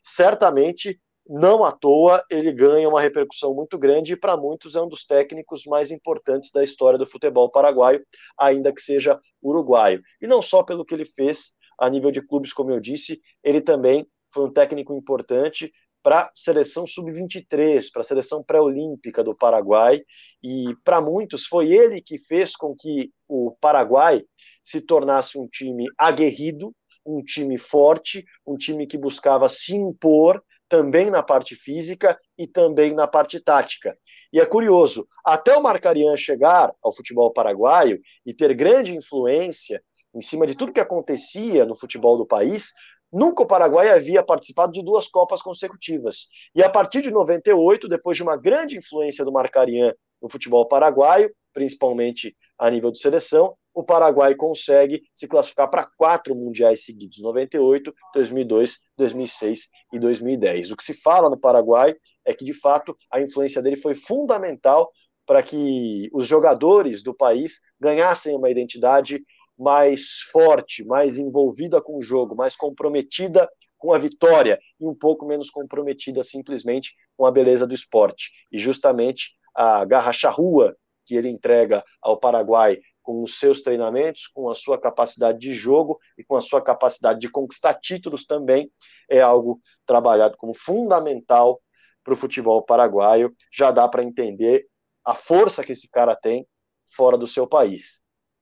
Certamente não à toa ele ganha uma repercussão muito grande e para muitos é um dos técnicos mais importantes da história do futebol paraguaio, ainda que seja uruguaio. E não só pelo que ele fez a nível de clubes, como eu disse, ele também foi um técnico importante para a seleção sub-23, para a seleção pré-olímpica do Paraguai, e para muitos foi ele que fez com que o Paraguai se tornasse um time aguerrido, um time forte, um time que buscava se impor também na parte física e também na parte tática. E é curioso, até o Marcarian chegar ao futebol paraguaio e ter grande influência em cima de tudo que acontecia no futebol do país, nunca o Paraguai havia participado de duas Copas consecutivas. E a partir de 98, depois de uma grande influência do Marcarian no futebol paraguaio, principalmente a nível de seleção, o Paraguai consegue se classificar para quatro mundiais seguidos: 98, 2002, 2006 e 2010. O que se fala no Paraguai é que, de fato, a influência dele foi fundamental para que os jogadores do país ganhassem uma identidade mais forte, mais envolvida com o jogo, mais comprometida com a vitória e um pouco menos comprometida simplesmente com a beleza do esporte. E justamente a garra charrua que ele entrega ao Paraguai com os seus treinamentos, com a sua capacidade de jogo e com a sua capacidade de conquistar títulos também, é algo trabalhado como fundamental para o futebol paraguaio. Já dá para entender a força que esse cara tem fora do seu país.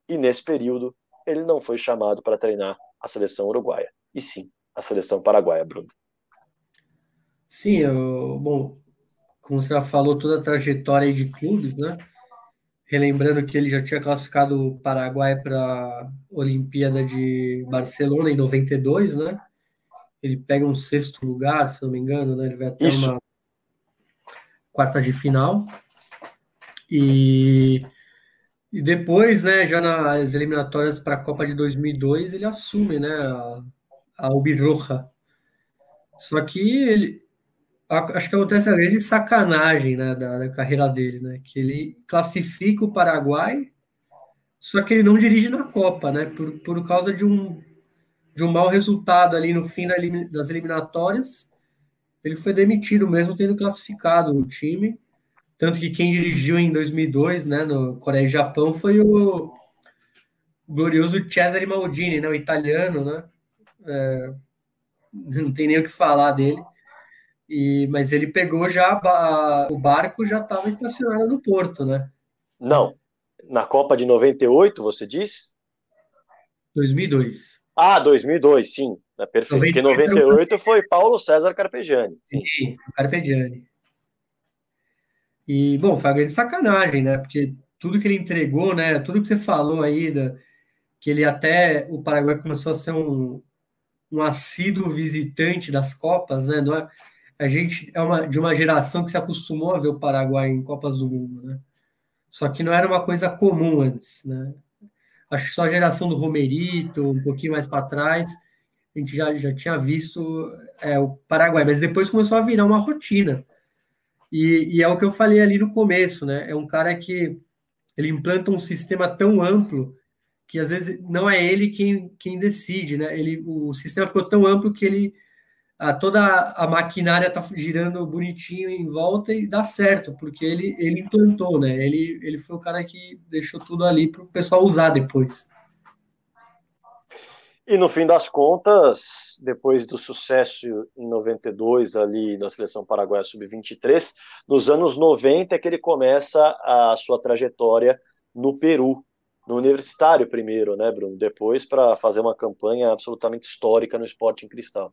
E nesse período, ele não foi chamado para treinar a seleção uruguaia, e sim a seleção paraguaia, Bruno. Sim, eu, bom, como você já falou, toda a trajetória de clubes, né? Relembrando que ele já tinha classificado o Paraguai para a Olimpíada de Barcelona em 92, né? Ele pega um sexto lugar, se não me engano, né? Ele vai até Isso. uma quarta de final. E, e depois, né, já nas eliminatórias para a Copa de 2002, ele assume, né, a, a. Só que ele, acho que acontece a grande sacanagem né, da, da, carreira dele, né? Que ele classifica o Paraguai, só que ele não dirige na Copa, né? Por, por causa de um, de um mau resultado ali no fim das eliminatórias. Ele foi demitido mesmo tendo classificado o time. Tanto que quem dirigiu em 2002, né, no Coreia e Japão, foi o glorioso Cesare Maldini, né, o italiano, né? É, não tem nem o que falar dele. E, mas ele pegou já o barco já estava estacionado no porto, né? Não. Na Copa de 98, você diz? 2002. Ah, 2002, sim. É perfeito. 98 Porque 98 foi Paulo César Carpegiani. Sim, sim Carpegiani. E, bom, foi uma grande sacanagem, né? Porque tudo que ele entregou, né? Tudo que você falou aí, da, que ele até. O Paraguai começou a ser um, um assíduo visitante das Copas, né? É, a gente é uma, de uma geração que se acostumou a ver o Paraguai em Copas do Mundo, né? Só que não era uma coisa comum antes, né? Acho que só a geração do Romerito, um pouquinho mais para trás, a gente já, já tinha visto é, o Paraguai, mas depois começou a virar uma rotina. E, e, é o que eu falei ali no começo, né? É um cara que ele implanta um sistema tão amplo que às vezes não é ele quem, quem decide, né? Ele, o sistema ficou tão amplo que ele a, toda a maquinária está girando bonitinho em volta e dá certo, porque ele, ele implantou, né? Ele, ele foi o cara que deixou tudo ali para o pessoal usar depois. E no fim das contas, depois do sucesso em 92 ali na seleção paraguaia sub-23, nos anos 90 é que ele começa a sua trajetória no Peru, no universitário primeiro, né, Bruno? Depois para fazer uma campanha absolutamente histórica no esporte em cristal.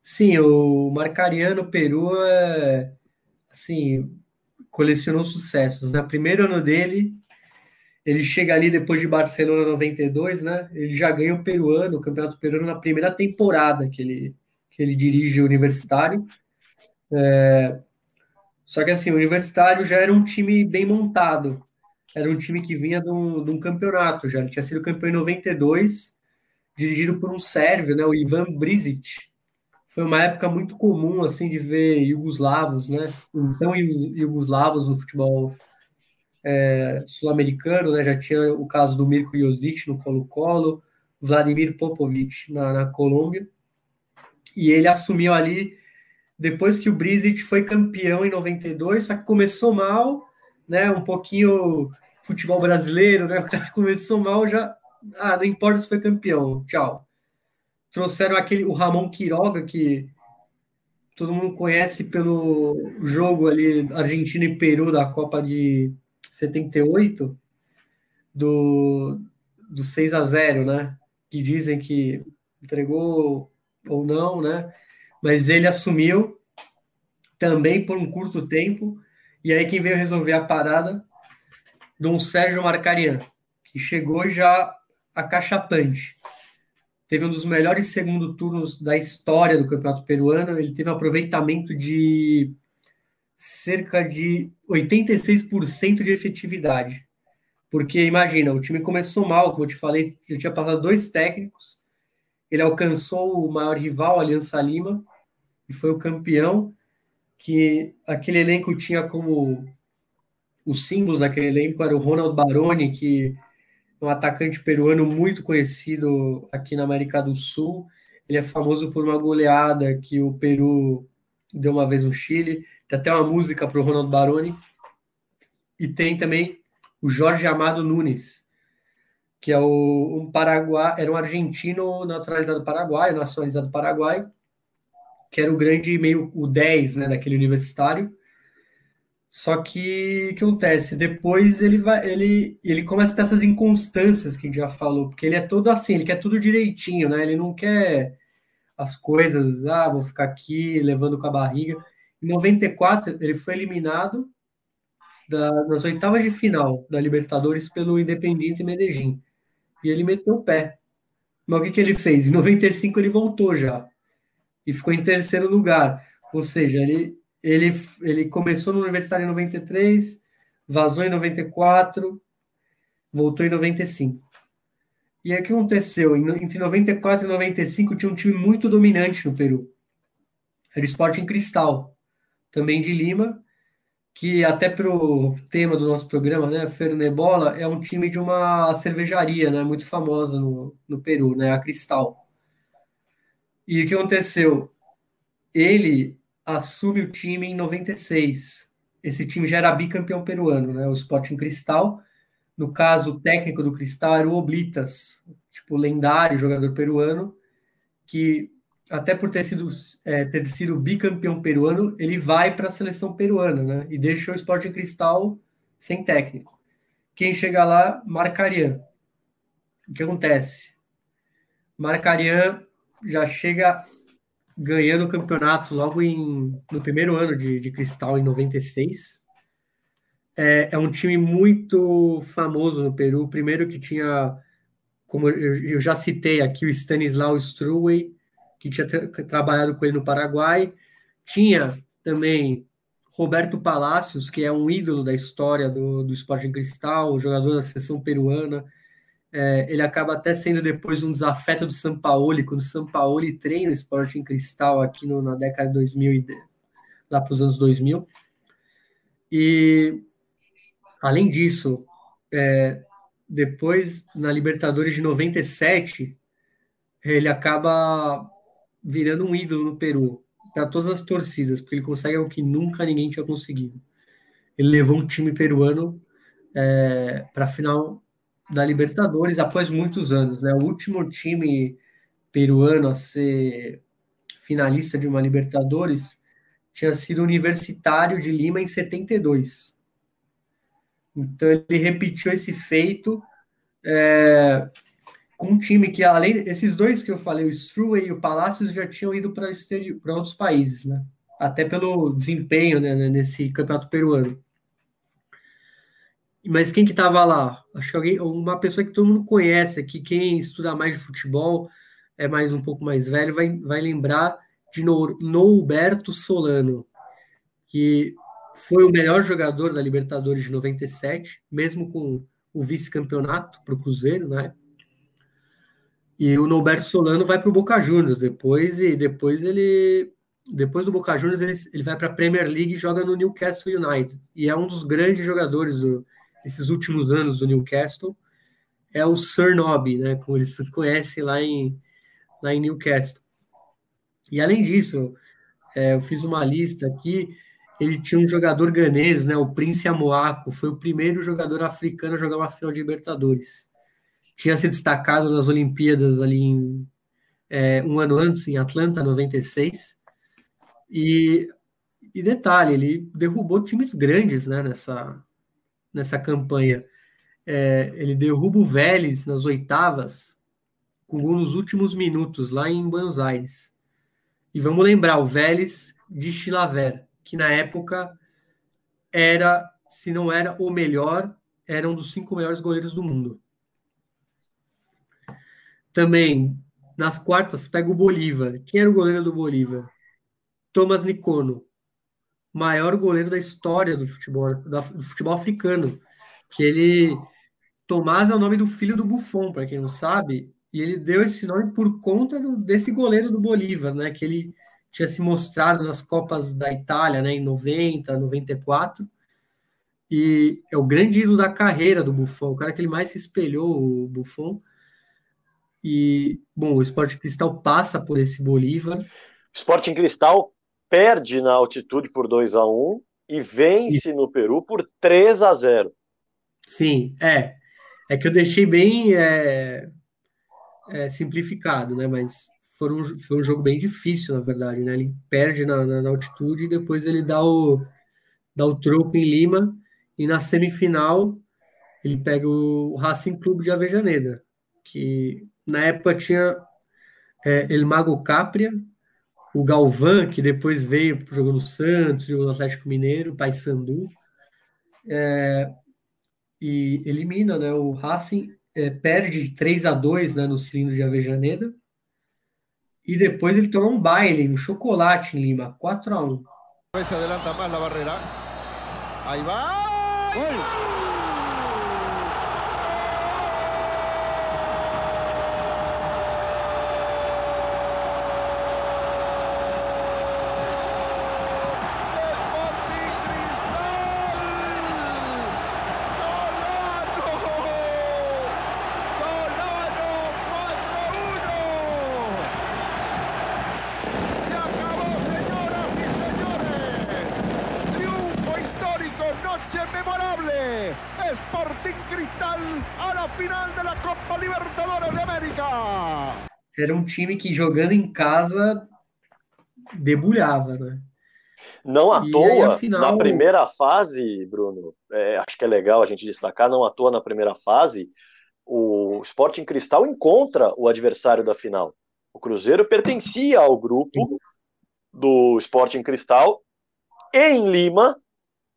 Sim, o Marcariano Peru é, assim, colecionou sucessos. No né? primeiro ano dele, ele chega ali depois de Barcelona 92, né? Ele já ganha o peruano, o Campeonato Peruano na primeira temporada que ele, que ele dirige o Universitário. É, só que assim, o Universitário já era um time bem montado. Era um time que vinha de um, de um campeonato já. Ele tinha sido campeão em 92, dirigido por um sérvio, né? O Ivan Brizic. Foi uma época muito comum assim de ver iugoslavos, né? Então iugoslavos no futebol é, sul-americano, né? Já tinha o caso do Mirko Josic no Colo-Colo, Vladimir Popovic na, na Colômbia, e ele assumiu ali depois que o Brizic foi campeão em 92, só que começou mal, né? Um pouquinho futebol brasileiro, né? Começou mal já, ah, não importa se foi campeão, tchau. Trouxeram aquele o Ramon Quiroga que todo mundo conhece pelo jogo ali Argentina e Peru da Copa de 78 do, do 6 a 0 né? Que dizem que entregou ou não, né? Mas ele assumiu também por um curto tempo. E aí quem veio resolver a parada de um Sérgio Marcarian, que chegou já acachapante. Teve um dos melhores segundo turnos da história do Campeonato Peruano. Ele teve um aproveitamento de cerca de 86% de efetividade. Porque imagina, o time começou mal, como eu te falei, já tinha passado dois técnicos, ele alcançou o maior rival, Aliança Lima, e foi o campeão, que aquele elenco tinha como os símbolos daquele elenco era o Ronald Baroni, que é um atacante peruano muito conhecido aqui na América do Sul. Ele é famoso por uma goleada que o Peru deu uma vez no Chile. Tem até uma música para o Ronaldo Baroni. E tem também o Jorge Amado Nunes, que é o, um paraguai, era um argentino naturalizado paraguaio, nacionalizado paraguaio, que era o grande meio o 10 né, daquele universitário. Só que o que acontece? Depois ele vai, ele, ele começa a ter essas inconstâncias que a gente já falou, porque ele é todo assim, ele quer tudo direitinho, né? Ele não quer as coisas, ah, vou ficar aqui levando com a barriga. Em 94, ele foi eliminado da, nas oitavas de final da Libertadores pelo Independiente Medellín. E ele meteu o pé. Mas o que, que ele fez? Em 95 ele voltou já. E ficou em terceiro lugar. Ou seja, ele, ele, ele começou no Universitário em 93, vazou em 94, voltou em 95. E aí o que aconteceu? Entre 94 e 95 tinha um time muito dominante no Peru. Era o Sporting Cristal, também de Lima, que até para o tema do nosso programa, né, Fernebola, é um time de uma cervejaria, né, muito famosa no, no Peru, né, a Cristal. E o que aconteceu? Ele assume o time em 96. Esse time já era bicampeão peruano, né, o Sporting Cristal. No caso, o técnico do Cristal era o Oblitas, tipo, lendário jogador peruano, que até por ter sido, é, ter sido bicampeão peruano, ele vai para a seleção peruana, né? E deixa o Sporting Cristal sem técnico. Quem chega lá, Marcarian. O que acontece? Marcarian já chega ganhando o campeonato logo em, no primeiro ano de, de Cristal, em 96. É, é um time muito famoso no Peru. Primeiro que tinha, como eu, eu já citei aqui, o Stanislau Struwey, que tinha trabalhado com ele no Paraguai. Tinha também Roberto Palacios, que é um ídolo da história do, do esporte em cristal, jogador da seleção peruana. É, ele acaba até sendo depois um desafeto do São Paulo, quando o São Paulo treina o esporte em cristal aqui no, na década de 2000, lá para os anos 2000. E, além disso, é, depois, na Libertadores de 97, ele acaba virando um ídolo no Peru, para todas as torcidas, porque ele consegue algo que nunca ninguém tinha conseguido. Ele levou um time peruano é, para a final da Libertadores após muitos anos. Né? O último time peruano a ser finalista de uma Libertadores tinha sido Universitário de Lima em 72. Então ele repetiu esse feito é, com um time que, além esses dois que eu falei, o Struway e o Palacios, já tinham ido para outros países, né? Até pelo desempenho né, nesse campeonato peruano. Mas quem que estava lá? Acho que alguém, uma pessoa que todo mundo conhece aqui, quem estuda mais de futebol, é mais um pouco mais velho, vai, vai lembrar de Norberto Solano, que foi o melhor jogador da Libertadores de 97, mesmo com o vice-campeonato para o Cruzeiro, né? E o Norberto Solano vai para o Boca Juniors depois, e depois ele. Depois do Boca Juniors, ele, ele vai para a Premier League e joga no Newcastle United. E é um dos grandes jogadores do, desses últimos anos do Newcastle. É o Sir Nobby, né? Como eles se conhecem lá em, lá em Newcastle. E além disso, é, eu fiz uma lista aqui. Ele tinha um jogador ganês, né? O Prince Amoaco. Foi o primeiro jogador africano a jogar uma final de Libertadores tinha se destacado nas Olimpíadas ali em, é, um ano antes, em Atlanta, 96. E, e detalhe, ele derrubou times grandes né, nessa, nessa campanha. É, ele derruba o Vélez nas oitavas, com gol nos últimos minutos, lá em Buenos Aires. E vamos lembrar, o Vélez de Chilaver, que na época era, se não era o melhor, era um dos cinco melhores goleiros do mundo. Também, nas quartas, pega o Bolívar. Quem era o goleiro do Bolívar? Thomas Nicono, maior goleiro da história do futebol, do futebol africano. Que ele. Tomás é o nome do filho do Buffon, para quem não sabe, e ele deu esse nome por conta do, desse goleiro do Bolívar, né? Que ele tinha se mostrado nas Copas da Itália, né? Em 90, 94. E é o grande ídolo da carreira do Buffon, o cara que ele mais se espelhou, o Buffon. E, bom, o Sporting Cristal passa por esse Bolívar. O Sporting Cristal perde na altitude por 2 a 1 e vence e... no Peru por 3 a 0 Sim, é. É que eu deixei bem é, é, simplificado, né? Mas foi um, foi um jogo bem difícil, na verdade, né? Ele perde na, na, na altitude e depois ele dá o, dá o troco em Lima, e na semifinal ele pega o Racing Clube de Avejaneda, que na época tinha é, El Mago Capria, o Galvão, que depois veio, jogou no Santos, jogou no Atlético Mineiro, Paysandu, é, e elimina né, o Racing, é, perde 3 a 2 né, no cilindro de Avejaneda, e depois ele toma um baile, um chocolate em Lima, 4 a 1 Se adelanta mais a barreira. Aí vai! Gol! era um time que jogando em casa debulhava, né? Não à e toa, aí, na primeira fase, Bruno, é, acho que é legal a gente destacar, não à toa na primeira fase, o Sporting Cristal encontra o adversário da final. O Cruzeiro pertencia ao grupo do Sporting Cristal. Em Lima,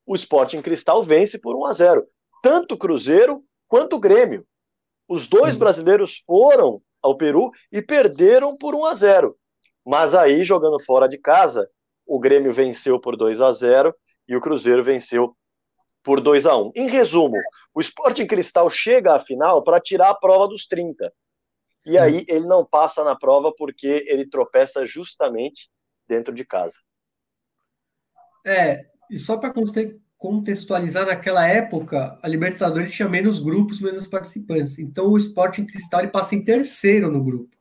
o Sporting Cristal vence por 1 a 0. Tanto o Cruzeiro quanto o Grêmio. Os dois brasileiros foram ao Peru e perderam por 1 a 0. Mas aí, jogando fora de casa, o Grêmio venceu por 2 a 0 e o Cruzeiro venceu por 2 a 1. Em resumo, o Sporting Cristal chega à final para tirar a prova dos 30. E aí ele não passa na prova porque ele tropeça justamente dentro de casa. É, e só para contextualizar, naquela época, a Libertadores tinha menos grupos, menos participantes. Então o Sporting Cristal passa em terceiro no grupo.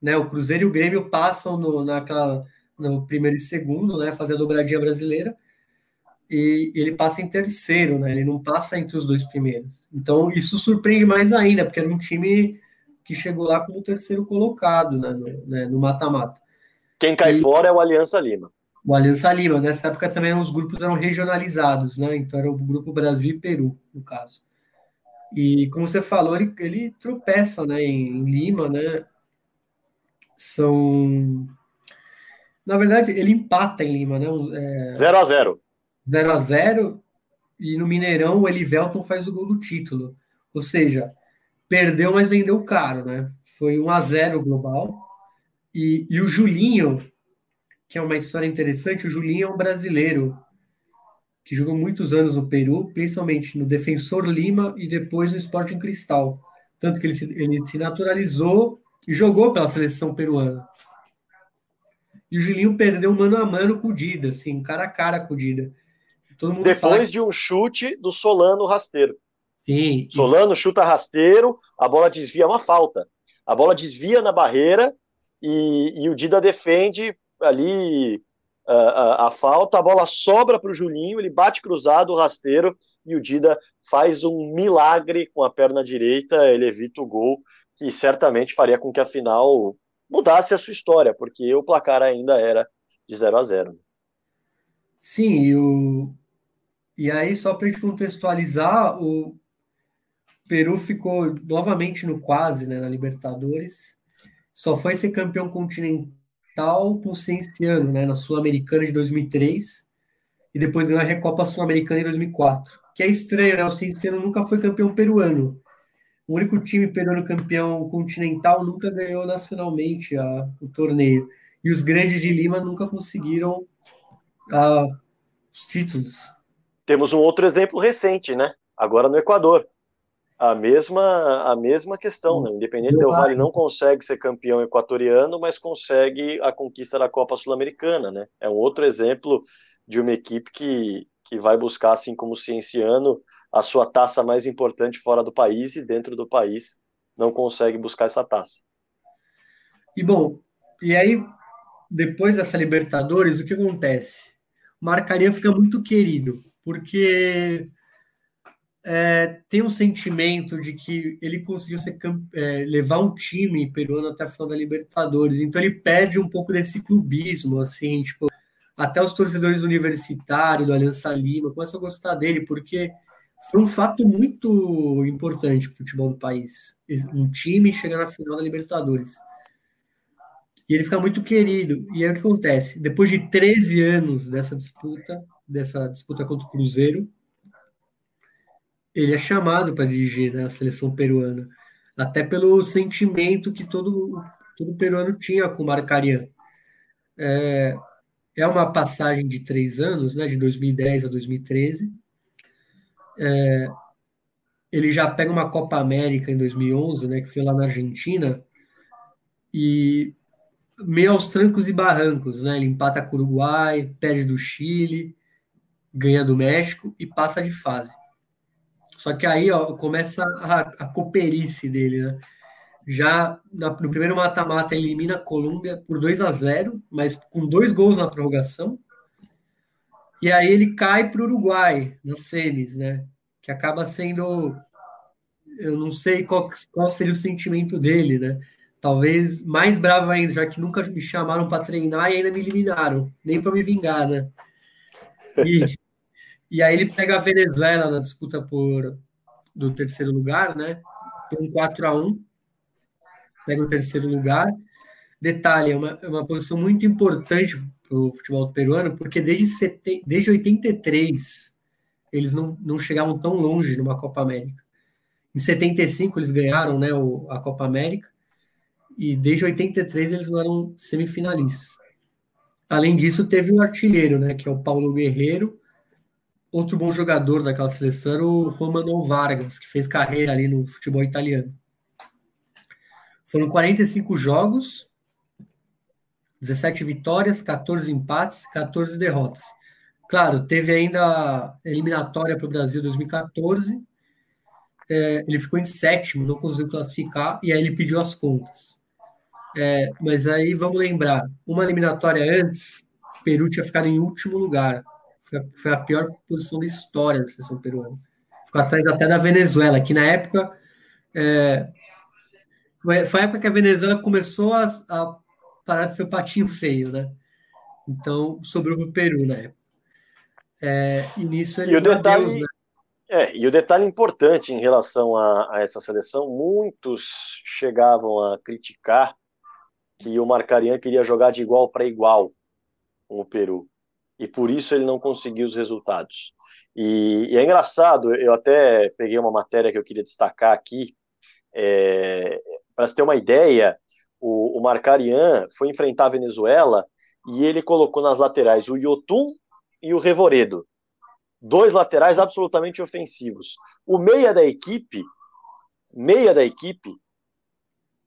Né? O Cruzeiro e o Grêmio passam no, naquela, no primeiro e segundo, né? fazer a dobradinha brasileira, e ele passa em terceiro, né? ele não passa entre os dois primeiros. Então isso surpreende mais ainda, porque era um time que chegou lá como terceiro colocado né? no né? mata-mata. Quem cai e... fora é o Aliança Lima o Aliança Lima. Nessa época também os grupos eram regionalizados, né? Então era o grupo Brasil e Peru, no caso. E como você falou, ele, ele tropeça né, em, Lima, né? São. Na verdade, ele empata em Lima, né? 0 é... a 0 0 a 0 e no Mineirão o Elivelton faz o gol do título. Ou seja, perdeu, mas vendeu caro, né? Foi 1 a 0 global. E, e o Julinho, que é uma história interessante. O Julinho é um brasileiro que jogou muitos anos no Peru, principalmente no Defensor Lima e depois no Sporting Cristal. Tanto que ele se, ele se naturalizou e jogou pela seleção peruana. E o Julinho perdeu mano a mano com o Dida, assim, cara a cara com o Dida. Depois de um chute do Solano rasteiro. Sim. Solano chuta rasteiro, a bola desvia é uma falta. A bola desvia na barreira e, e o Dida defende ali a, a, a falta, a bola sobra para o Julinho, ele bate cruzado, rasteiro, e o Dida faz um milagre com a perna direita, ele evita o gol, que certamente faria com que a final mudasse a sua história, porque o placar ainda era de 0 a 0 Sim, e, o... e aí, só para contextualizar, o Peru ficou novamente no quase, né, na Libertadores, só foi ser campeão continental tal com o Cienciano, né, na Sul-Americana de 2003, e depois ganhou a Recopa Sul-Americana em 2004. Que é estranho, né? O Cienciano nunca foi campeão peruano. O único time peruano campeão continental nunca ganhou nacionalmente a, o torneio. E os grandes de Lima nunca conseguiram a, os títulos. Temos um outro exemplo recente, né? Agora no Equador a mesma, a mesma questão, né? Independente Del Vale não consegue ser campeão equatoriano, mas consegue a conquista da Copa Sul-Americana, né? É um outro exemplo de uma equipe que, que vai buscar, assim como o Cienciano, a sua taça mais importante fora do país e dentro do país não consegue buscar essa taça. E bom, e aí depois dessa Libertadores, o que acontece? O Marcaria fica muito querido, porque é, tem um sentimento de que ele conseguiu ser, é, levar um time peruano até a final da Libertadores, então ele perde um pouco desse clubismo, assim, tipo, até os torcedores universitários do Aliança Lima começam a gostar dele, porque foi um fato muito importante para o futebol do país. Um time chegar na final da Libertadores. E ele fica muito querido. E aí o que acontece? Depois de 13 anos dessa disputa, dessa disputa contra o Cruzeiro, ele é chamado para dirigir né, a seleção peruana. Até pelo sentimento que todo, todo peruano tinha com o Marcarian. É, é uma passagem de três anos, né, de 2010 a 2013. É, ele já pega uma Copa América em 2011, né, que foi lá na Argentina, e meio aos trancos e barrancos, né? Ele empata com o Uruguai, perde do Chile, ganha do México e passa de fase. Só que aí ó, começa a, a coperice dele, né? Já na, no primeiro mata-mata elimina a Colômbia por 2 a 0 mas com dois gols na prorrogação. E aí ele cai para o Uruguai, nas semis, né? Que acaba sendo. Eu não sei qual, qual seria o sentimento dele, né? Talvez mais bravo ainda, já que nunca me chamaram para treinar e ainda me eliminaram, nem para me vingar, né? E, e aí ele pega a Venezuela na disputa por do terceiro lugar, né? Por um 4 a 1 pega o terceiro lugar. Detalhe, é uma, é uma posição muito importante para o futebol peruano, porque desde, sete, desde 83 eles não, não chegavam tão longe numa Copa América. Em 75 eles ganharam né, o, a Copa América, e desde 83 eles não eram semifinalistas. Além disso, teve o artilheiro, né, que é o Paulo Guerreiro. Outro bom jogador daquela seleção era o Romano Vargas, que fez carreira ali no futebol italiano. Foram 45 jogos, 17 vitórias, 14 empates, 14 derrotas. Claro, teve ainda a eliminatória para o Brasil 2014. É, ele ficou em sétimo, não conseguiu classificar, e aí ele pediu as contas. É, mas aí vamos lembrar, uma eliminatória antes, Peru tinha ficado em último lugar. Foi a, foi a pior posição da história da seleção peruana. Ficou atrás até da Venezuela, que na época é, foi, a época que a Venezuela começou a, a parar de ser o patinho feio, né? Então sobrou para o Peru na época. É, e nisso ele e o detalhe, Deus, né? É, e o detalhe importante em relação a, a, essa seleção, muitos chegavam a criticar que o Marcarian queria jogar de igual para igual com o Peru. E por isso ele não conseguiu os resultados. E, e, é engraçado, eu até peguei uma matéria que eu queria destacar aqui. É, para você ter uma ideia, o, o Marcarian foi enfrentar a Venezuela e ele colocou nas laterais o Yotun e o Revoredo. Dois laterais absolutamente ofensivos. O meia da equipe, meia da equipe,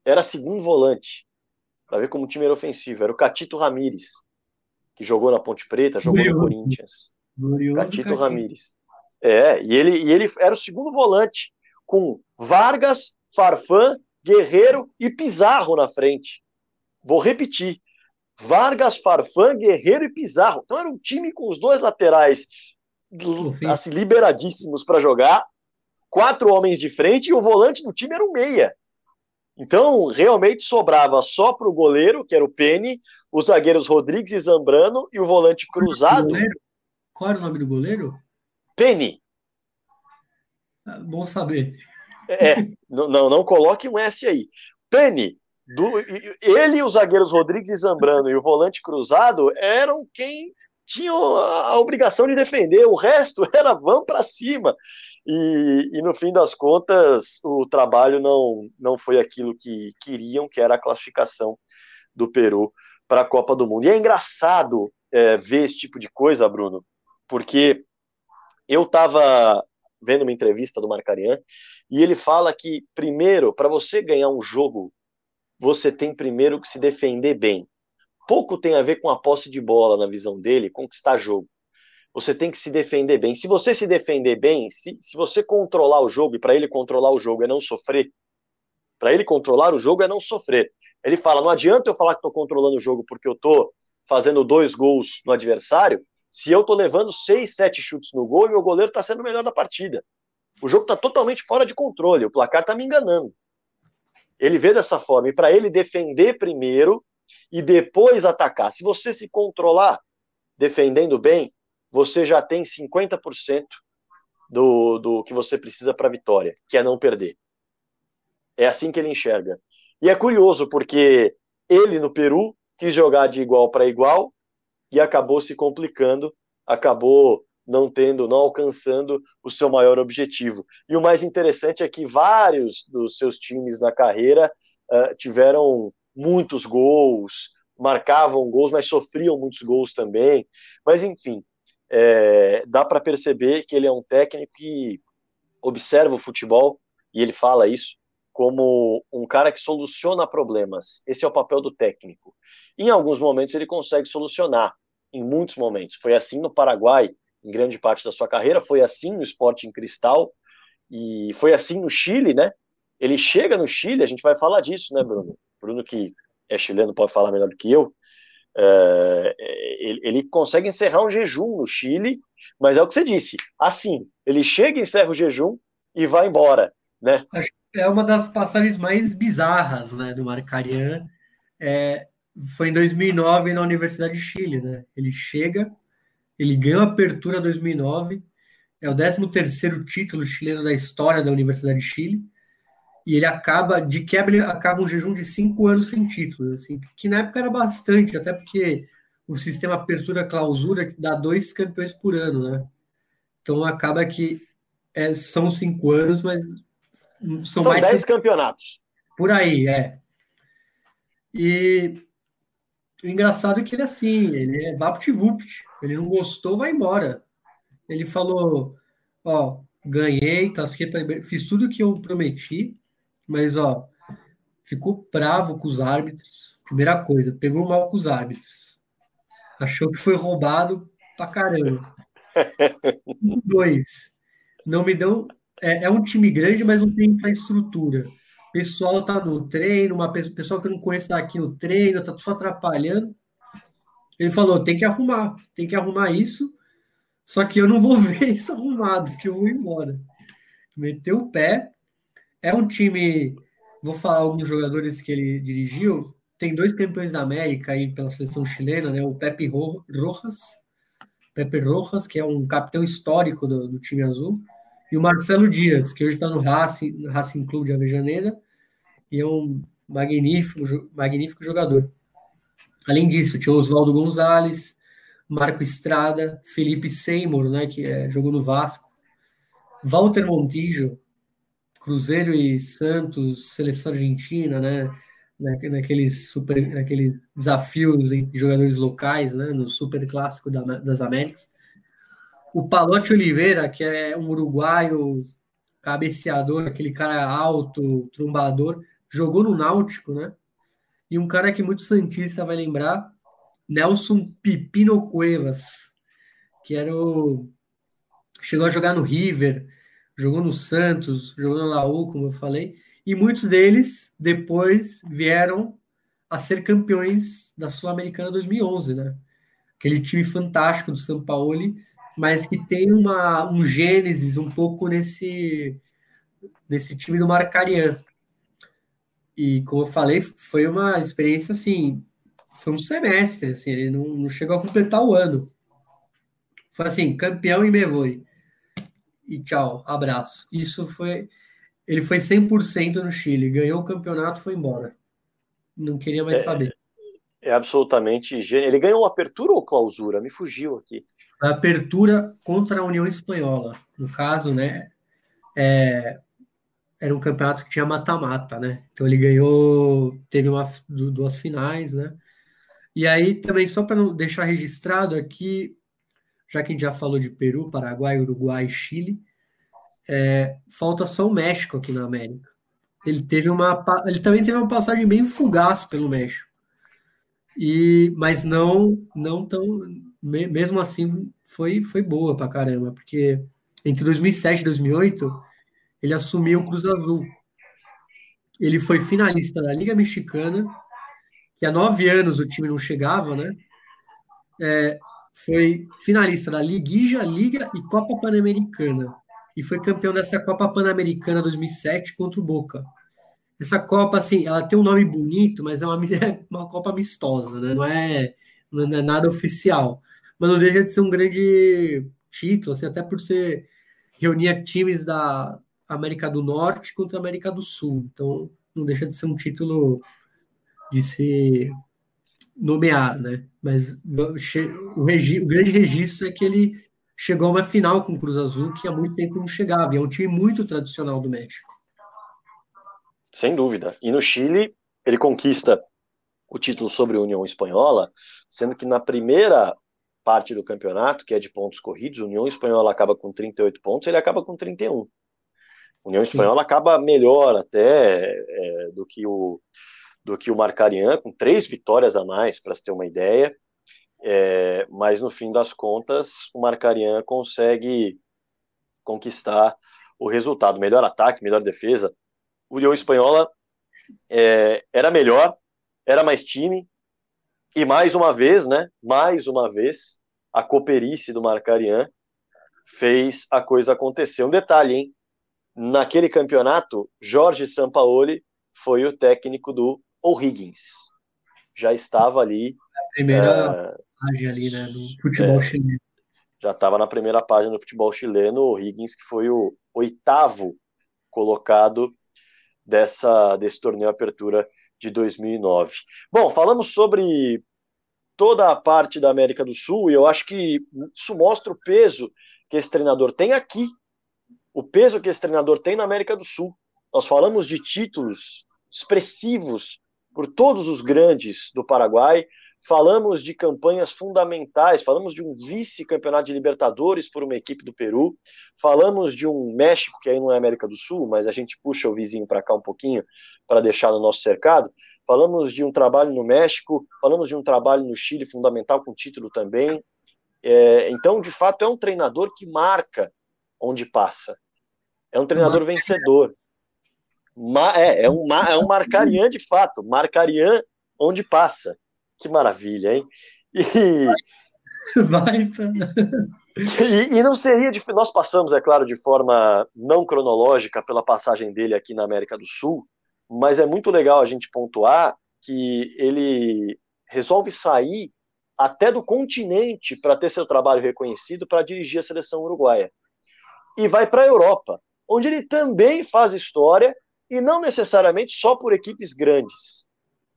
era segundo volante para ver como o time era ofensivo. Era o Catito Ramires, que jogou na Ponte Preta, jogou Glorioso. no Corinthians. Glorioso Catito Ramires. É, e ele, e ele era o segundo volante, com Vargas, Farfan, Guerreiro e Pizarro na frente. Vou repetir. Vargas, Farfan, Guerreiro e Pizarro. Então era um time com os dois laterais assim, liberadíssimos para jogar, quatro homens de frente e o volante do time era um meia. Então, realmente sobrava só para o goleiro, que era o Penny, os zagueiros Rodrigues e Zambrano e o volante cruzado. Qual era o nome do goleiro? Penny. Ah, bom saber. É, não, não, não coloque um S aí. Penny, do, ele, os zagueiros Rodrigues e Zambrano e o volante cruzado eram quem tinham a, obrigação de defender, o resto era vão para cima. E, e, no fim das contas, o trabalho não, não foi aquilo que queriam, que era a classificação do Peru para a Copa do Mundo. E é engraçado é, ver esse tipo de coisa, Bruno, porque eu estava vendo uma entrevista do Marcarian e ele fala que, primeiro, para você ganhar um jogo, você tem primeiro que se defender bem pouco tem a ver com a posse de bola na visão dele, conquistar jogo. Você tem que se defender bem. Se você se defender bem, se, se você controlar o jogo, e para ele controlar o jogo é não sofrer, para ele controlar o jogo é não sofrer. Ele fala: não adianta eu falar que estou controlando o jogo porque eu estou fazendo dois gols no adversário, se eu estou levando seis, sete chutes no gol e meu goleiro está sendo o melhor da partida. O jogo está totalmente fora de controle, o placar está me enganando. Ele vê dessa forma, e para ele defender primeiro e depois atacar. Se você se controlar, defendendo bem, você já tem 50% do, do que você precisa para a vitória, que é não perder. É assim que ele enxerga. E é curioso, porque ele no Peru quis jogar de igual para igual e acabou se complicando, acabou não tendo, não alcançando o seu maior objetivo. E o mais interessante é que vários dos seus times na carreira uh, tiveram muitos gols, marcavam gols, mas sofriam muitos gols também. Mas enfim, é, dá para perceber que ele é um técnico que observa o futebol e ele fala isso como um cara que soluciona problemas. Esse é o papel do técnico. Em alguns momentos ele consegue solucionar, em muitos momentos. Foi assim no Paraguai, em grande parte da sua carreira, foi assim no Sporting Cristal e foi assim no Chile, né? Ele chega no Chile, a gente vai falar disso, né, Bruno? Bruno que é chileno pode falar melhor do que eu. É, ele, ele, consegue encerrar um jejum no Chile, mas é o que você disse. Assim, ele chega, encerra o jejum e vai embora, né? É uma das passagens mais bizarras né, do Marcarian. É, foi em 2009 na Universidade de Chile, né? Ele chega, ele ganhou a apertura 2009, é o 13º título chileno da história da Universidade de Chile, e ele acaba, de quebra, acaba um jejum de cinco anos sem título, assim, que na época era bastante, até porque o sistema apertura-clausura dá dois campeões por ano, né? Então acaba que é, são cinco anos, mas são, São mais 10 campeonatos. Por aí, é. E o engraçado é que ele é assim, ele é vapt-vupt. Ele não gostou, vai embora. Ele falou, ó, ganhei, classifiquei fiz tudo o que eu prometi, mas ó, ficou bravo com os árbitros. Primeira coisa, pegou mal com os árbitros. Achou que foi roubado pra caramba. Dois, não me dão é, é, um time grande, mas não tem infraestrutura. O pessoal tá no treino, uma pessoa que eu não conheço tá aqui no treino, tá só atrapalhando. Ele falou: tem que arrumar, tem que arrumar isso. Só que eu não vou ver isso arrumado, porque eu vou embora. Meteu o pé. É um time. Vou falar alguns jogadores que ele dirigiu. Tem dois campeões da América aí pela seleção chilena, né? O Pepe Rojas, Pepe Rojas, que é um capitão histórico do, do time azul e o Marcelo Dias, que hoje está no Racing, no Racing Clube de Avejaneira, e é um magnífico, magnífico jogador. Além disso, tinha Oswaldo Gonzalez, Marco Estrada, Felipe Seymour, né, que é, jogou no Vasco, Walter Montijo, Cruzeiro e Santos, seleção argentina, né, naqueles, super, naqueles desafios entre jogadores locais, né, no Super Clássico da, das Américas. O Palote Oliveira, que é um uruguaio cabeceador, aquele cara alto, trombador, jogou no Náutico, né? E um cara que muito santista vai lembrar, Nelson Pipino Cuevas, que era o chegou a jogar no River, jogou no Santos, jogou no Laú, como eu falei, e muitos deles depois vieram a ser campeões da Sul-Americana 2011, né? Aquele time fantástico do São Paulo mas que tem uma, um gênesis um pouco nesse, nesse time do Marcarian. E, como eu falei, foi uma experiência assim, foi um semestre, assim, ele não, não chegou a completar o ano. Foi assim, campeão e me voe. E tchau, abraço. Isso foi. Ele foi 100% no Chile, ganhou o campeonato foi embora. Não queria mais é, saber. É absolutamente gênio. Ele ganhou apertura ou clausura? Me fugiu aqui a apertura contra a União Espanhola. No caso, né, é, era um campeonato que tinha mata-mata, né? Então ele ganhou, teve uma, duas finais, né? E aí também, só para não deixar registrado aqui, já que a gente já falou de Peru, Paraguai, Uruguai Chile, é, falta só o México aqui na América. Ele teve uma, ele também teve uma passagem bem fugaz pelo México. E, mas não, não tão, mesmo assim foi, foi boa pra caramba, porque entre 2007 e 2008 ele assumiu o Cruz Azul. Ele foi finalista da Liga Mexicana, que há nove anos o time não chegava, né? É, foi finalista da Liguija, Liga e Copa Pan-Americana. E foi campeão dessa Copa Pan-Americana 2007 contra o Boca. Essa Copa, assim, ela tem um nome bonito, mas é uma, é uma Copa amistosa, né? Não é, não é nada oficial mas não deixa de ser um grande título, assim, até por ser reunir times da América do Norte contra a América do Sul. Então, não deixa de ser um título de se nomear, né? Mas o, regi o grande registro é que ele chegou a uma final com o Cruz Azul que há muito tempo não chegava. E é um time muito tradicional do México. Sem dúvida. E no Chile, ele conquista o título sobre a União Espanhola, sendo que na primeira parte do campeonato, que é de pontos corridos, a União Espanhola acaba com 38 pontos, ele acaba com 31. A União Espanhola Sim. acaba melhor até é, do que o do que o Marcarian, com três vitórias a mais, para se ter uma ideia. É, mas no fim das contas, o Marcarian consegue conquistar o resultado. Melhor ataque, melhor defesa. O União Espanhola é, era melhor, era mais time, e mais uma vez, né? Mais uma vez, a cooperice do Marcarian fez a coisa acontecer. Um detalhe, hein? Naquele campeonato, Jorge Sampaoli foi o técnico do O'Higgins. Já estava ali. A primeira uh, página ali, né? Do futebol é, chileno. Já estava na primeira página do futebol chileno, o O'Higgins, que foi o oitavo colocado dessa, desse torneio Apertura de 2009. Bom, falamos sobre toda a parte da América do Sul e eu acho que isso mostra o peso que esse treinador tem aqui, o peso que esse treinador tem na América do Sul. Nós falamos de títulos expressivos por todos os grandes do Paraguai, falamos de campanhas fundamentais, falamos de um vice-campeonato de Libertadores por uma equipe do Peru, falamos de um México, que aí não é América do Sul, mas a gente puxa o vizinho para cá um pouquinho para deixar no nosso cercado, falamos de um trabalho no México, falamos de um trabalho no Chile fundamental com título também. É, então, de fato, é um treinador que marca onde passa. É um treinador vencedor. Ma, é, é, um, é um Marcarian de fato, Marcarian onde passa. Que maravilha, hein? E, Vai, então. e, e, não seria de, nós passamos, é claro, de forma não cronológica pela passagem dele aqui na América do Sul, mas é muito legal a gente pontuar que ele resolve sair até do continente para ter seu trabalho reconhecido para dirigir a seleção uruguaia. E vai para a Europa, onde ele também faz história e não necessariamente só por equipes grandes.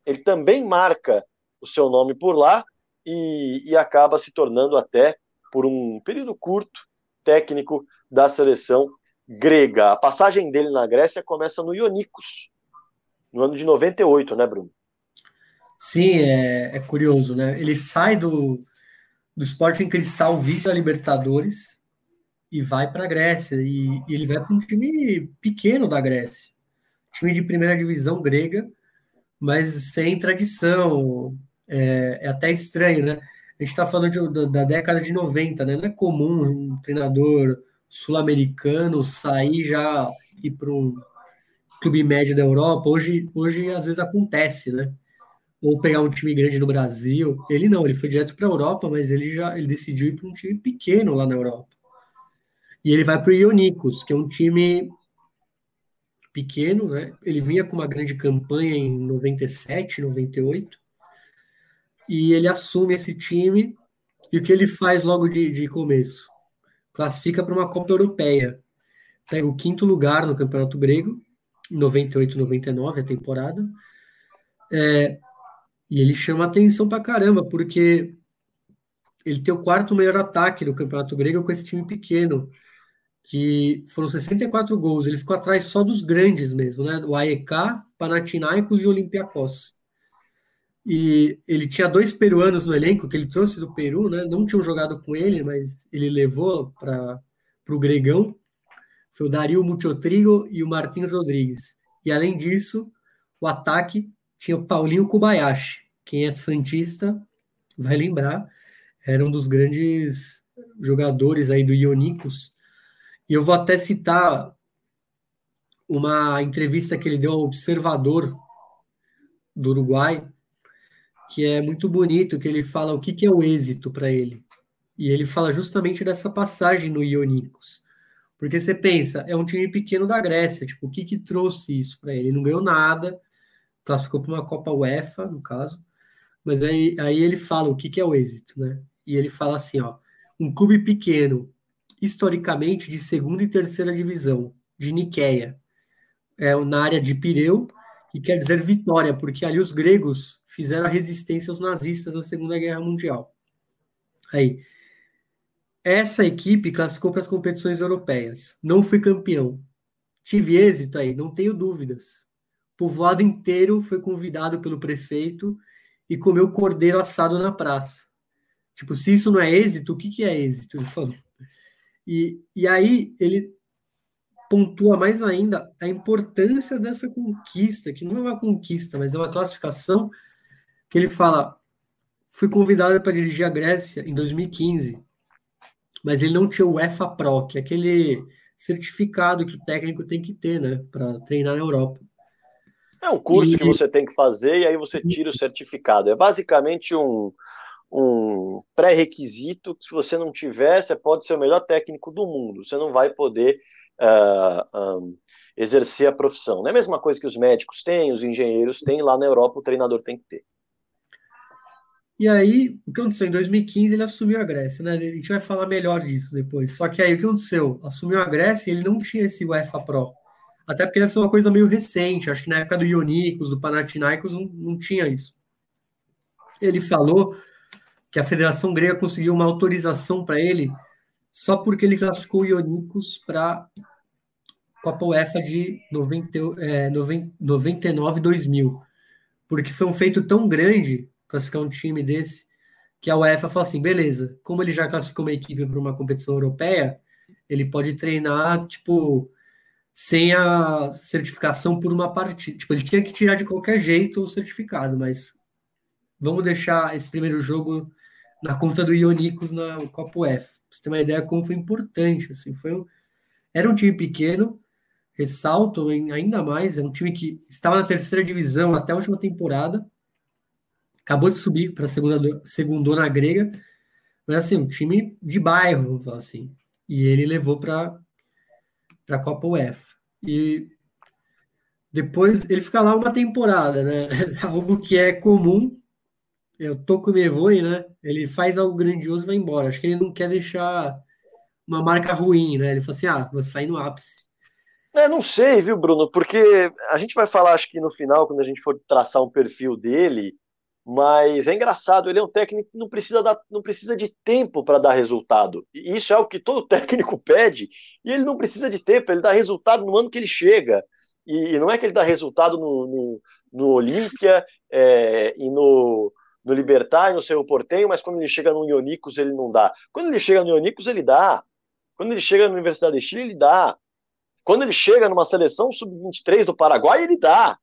Ele também marca o seu nome por lá e, e acaba se tornando até, por um período curto, técnico da seleção grega. A passagem dele na Grécia começa no Ionikos, no ano de 98, né, Bruno? Sim, é, é curioso, né? Ele sai do, do Sporting Cristal vice da Libertadores e vai para a Grécia. E, e, ele vai para um time pequeno da Grécia time de primeira divisão grega, mas sem tradição. É, é até estranho, né? A gente está falando de, da década de 90, né? Não é comum um treinador sul-americano sair já ir para um clube médio da Europa. Hoje, hoje às vezes acontece, né? Ou pegar um time grande no Brasil. Ele não, ele foi direto para a Europa, mas ele já ele decidiu ir para um time pequeno lá na Europa. E ele vai para o Ionicos, que é um time pequeno, né? Ele vinha com uma grande campanha em 97, 98, e ele assume esse time, e o que ele faz logo de, de começo? Classifica para uma Copa Europeia. Pega o quinto lugar no Campeonato Grego, 98, 99, a temporada. É, e ele chama atenção para caramba, porque ele tem o quarto melhor ataque do Campeonato Grego com esse time pequeno que foram 64 gols. Ele ficou atrás só dos grandes mesmo, né? O AEK, Panathinaikos e Olympiacos. E ele tinha dois peruanos no elenco que ele trouxe do Peru, né? Não tinham jogado com ele, mas ele levou para o Gregão. Foi o Dario Muchotrigo e o Martins Rodrigues. E além disso, o ataque tinha o Paulinho Kobayashi. Quem é santista vai lembrar, era um dos grandes jogadores aí do Ionicos e eu vou até citar uma entrevista que ele deu ao Observador do Uruguai, que é muito bonito, que ele fala o que, que é o êxito para ele. E ele fala justamente dessa passagem no Ionicos. Porque você pensa, é um time pequeno da Grécia, tipo, o que, que trouxe isso para ele? Ele não ganhou nada, classificou para uma Copa UEFA, no caso, mas aí, aí ele fala o que, que é o êxito, né? e ele fala assim, ó, um clube pequeno, historicamente de segunda e terceira divisão, de Niqueia, é, na área de Pireu, que quer dizer vitória, porque ali os gregos fizeram a resistência aos nazistas na Segunda Guerra Mundial. Aí, essa equipe classificou para as competições europeias. Não foi campeão. Tive êxito aí, não tenho dúvidas. O povoado inteiro foi convidado pelo prefeito e comeu cordeiro assado na praça. Tipo, se isso não é êxito, o que, que é êxito? Ele falou. E, e aí ele pontua mais ainda a importância dessa conquista, que não é uma conquista, mas é uma classificação, que ele fala, fui convidado para dirigir a Grécia em 2015, mas ele não tinha o EFA Pro, que é aquele certificado que o técnico tem que ter, né, para treinar na Europa. É um curso e... que você tem que fazer e aí você tira o certificado. É basicamente um, um pré-requisito que se você não tiver, você pode ser o melhor técnico do mundo. Você não vai poder uh, ah, um, exercer a profissão. Não é a mesma coisa que os médicos têm, os engenheiros têm, lá na Europa o treinador tem que ter. E aí, o que aconteceu? Em 2015 ele assumiu a Grécia, né? A gente vai falar melhor disso depois. Só que aí o que aconteceu? Assumiu a Grécia e ele não tinha esse UEFA Pro. Até porque essa é uma coisa meio recente. Acho que na época do Ionicos, do Panathinaikos, não, não tinha isso. Ele falou que a Federação Grega conseguiu uma autorização para ele só porque ele classificou o Ionicos para Copa UEFA de 90, é, 99 2000. Porque foi um feito tão grande classificar um time desse que a UEFA falou assim: beleza, como ele já classificou uma equipe para uma competição europeia, ele pode treinar, tipo, sem a certificação por uma partida. Tipo, ele tinha que tirar de qualquer jeito o certificado, mas vamos deixar esse primeiro jogo na conta do Ionicos na Copa UEFA. Pra você ter uma ideia como foi importante, assim, foi um, era um time pequeno, ressalto ainda mais, é um time que estava na terceira divisão até a última temporada, acabou de subir para a segunda segundona grega, mas assim, um time de bairro, vamos falar assim. E ele levou para a Copa UEFA. E depois ele fica lá uma temporada, né? Algo que é comum. É o Toco Mevoi, né? Ele faz algo grandioso e vai embora. Acho que ele não quer deixar uma marca ruim, né? Ele fala assim: ah, vou sair no ápice. É, não sei, viu, Bruno? Porque a gente vai falar, acho que no final, quando a gente for traçar um perfil dele, mas é engraçado, ele é um técnico que não precisa, dar, não precisa de tempo para dar resultado. E isso é o que todo técnico pede, e ele não precisa de tempo, ele dá resultado no ano que ele chega. E, e não é que ele dá resultado no, no, no Olímpia é, e no, no Libertar e no Cerro Portenho, mas quando ele chega no Ionicos ele não dá. Quando ele chega no Ionicos ele dá. Quando ele chega na Universidade de Chile ele dá. Quando ele chega numa seleção sub-23 do Paraguai ele dá.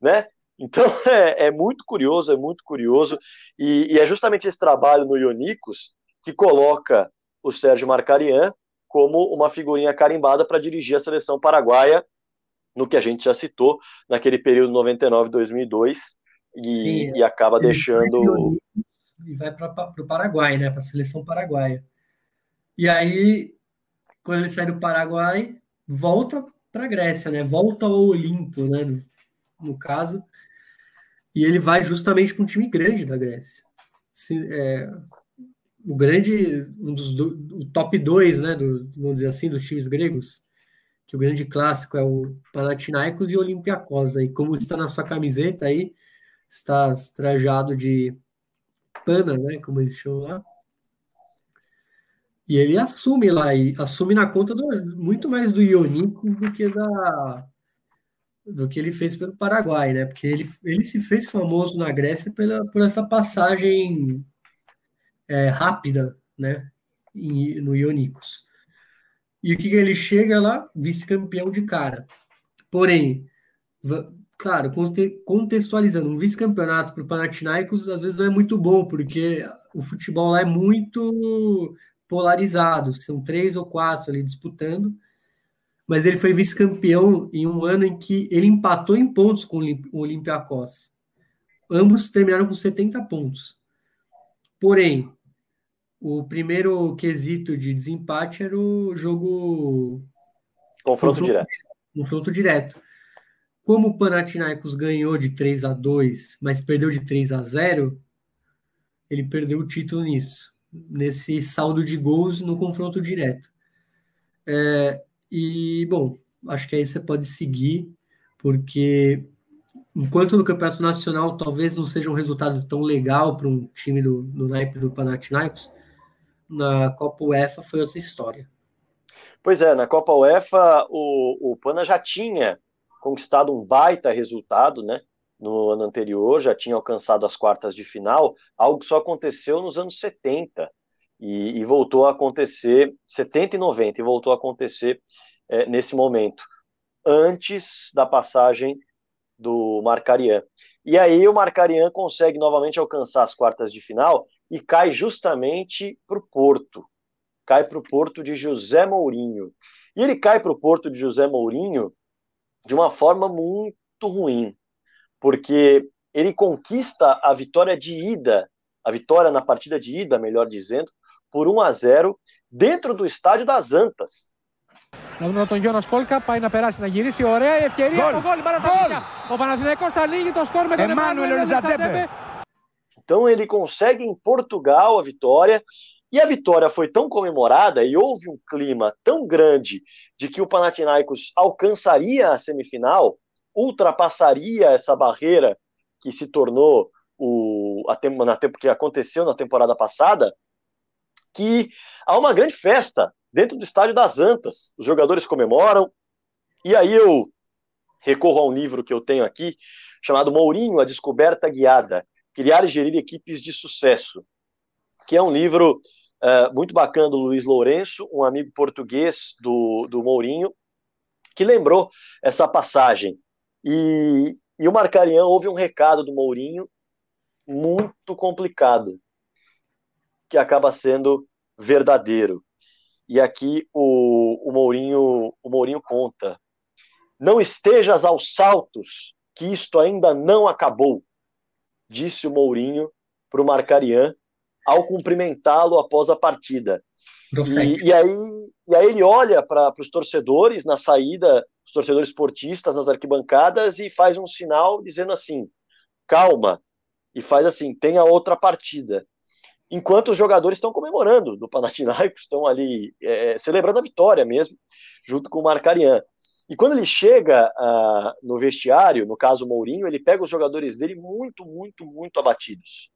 Né? Então é, é, muito curioso, é muito curioso, e, e, é justamente esse trabalho no Ionicos que coloca o Sérgio Marcarian como uma figurinha carimbada para dirigir a seleção paraguaia no que a gente já citou, naquele período 99-2002, e, e, acaba deixando. E vai para o Paraguai, né? Para a seleção paraguaia. E aí, quando ele sai do Paraguai, volta para a Grécia, né? Volta ao Olimpo, né? No, no caso, e ele vai justamente para um time grande da Grécia. Se, é, o grande, um dos do, o top 2, né, do, vamos dizer assim, dos times gregos, que o grande clássico é o Panathinaikos e o Olympiacos. Aí, como está na sua camiseta aí, está trajado de pana, né, como eles chamam lá. E ele assume lá, e assume na conta do, muito mais do Ionico do que da, do que ele fez pelo Paraguai, né? Porque ele, ele se fez famoso na Grécia pela, por essa passagem é, rápida, né? Em, no Ionicos. E o que, que ele chega lá? Vice-campeão de cara. Porém, claro, contextualizando, um vice-campeonato para o Panathinaikos às vezes não é muito bom, porque o futebol lá é muito polarizado, são três ou quatro ali disputando, mas ele foi vice-campeão em um ano em que ele empatou em pontos com o Olympiacos. Ambos terminaram com 70 pontos. Porém, o primeiro quesito de desempate era o jogo. Confronto, confronto direto. Confronto direto. Como o Panathinaikos ganhou de 3 a 2, mas perdeu de 3 a 0, ele perdeu o título nisso. nesse saldo de gols no confronto direto. É, e, bom, acho que aí você pode seguir, porque enquanto no Campeonato Nacional talvez não seja um resultado tão legal para um time do, do naipe do Panathinaikos, na Copa UEFA foi outra história. Pois é, na Copa UEFA o, o Pana já tinha conquistado um baita resultado, né? No ano anterior, já tinha alcançado as quartas de final, algo que só aconteceu nos anos 70 e, e voltou a acontecer 70 e 90 e voltou a acontecer é, nesse momento, antes da passagem do Marcarian. E aí o Marcarian consegue novamente alcançar as quartas de final e cai justamente para o Porto. Cai para o Porto de José Mourinho. E ele cai para o Porto de José Mourinho de uma forma muito ruim, porque ele conquista a vitória de ida, a vitória na partida de ida, melhor dizendo, por 1 a 0 dentro do estádio das Antas. Να δούμε τον Γιώνα Σκόλκα, πάει να περάσει, να γυρίσει, ωραία η ευκαιρία, το γκολ, Ο Παναθηναϊκός ανοίγει το σκορ με τον Εμμάνουελ Ελιζαντέπε. Então ele consegue em Portugal a vitória, e a vitória foi tão comemorada e houve um clima tão grande de que o Panathinaikos alcançaria a semifinal, ultrapassaria essa barreira que se tornou o a, na que aconteceu na temporada passada, que há uma grande festa dentro do estádio das Antas. Os jogadores comemoram. E aí eu recorro a um livro que eu tenho aqui, chamado Mourinho, a Descoberta Guiada, Criar e Gerir Equipes de Sucesso, que é um livro uh, muito bacana do Luiz Lourenço, um amigo português do, do Mourinho, que lembrou essa passagem. E, e o Marcarian houve um recado do Mourinho muito complicado, que acaba sendo verdadeiro. E aqui o, o, Mourinho, o Mourinho conta: Não estejas aos saltos, que isto ainda não acabou, disse o Mourinho para o Marcarian ao cumprimentá-lo após a partida. E, e, aí, e aí ele olha para os torcedores na saída, os torcedores esportistas nas arquibancadas e faz um sinal dizendo assim: calma, e faz assim: tenha outra partida enquanto os jogadores estão comemorando do Panathinaikos, estão ali é, celebrando a vitória mesmo, junto com o Marcarian. E quando ele chega uh, no vestiário, no caso Mourinho, ele pega os jogadores dele muito, muito, muito abatidos.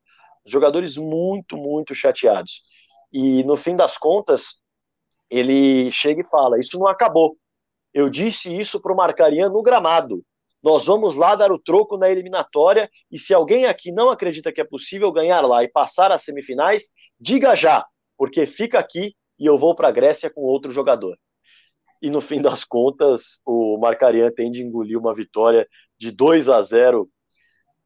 Jogadores muito, muito chateados. E no fim das contas, ele chega e fala: Isso não acabou. Eu disse isso para o Marcarian no gramado. Nós vamos lá dar o troco na eliminatória e se alguém aqui não acredita que é possível ganhar lá e passar às semifinais, diga já, porque fica aqui e eu vou para a Grécia com outro jogador. E no fim das contas, o Marcarian tem de engolir uma vitória de 2 a 0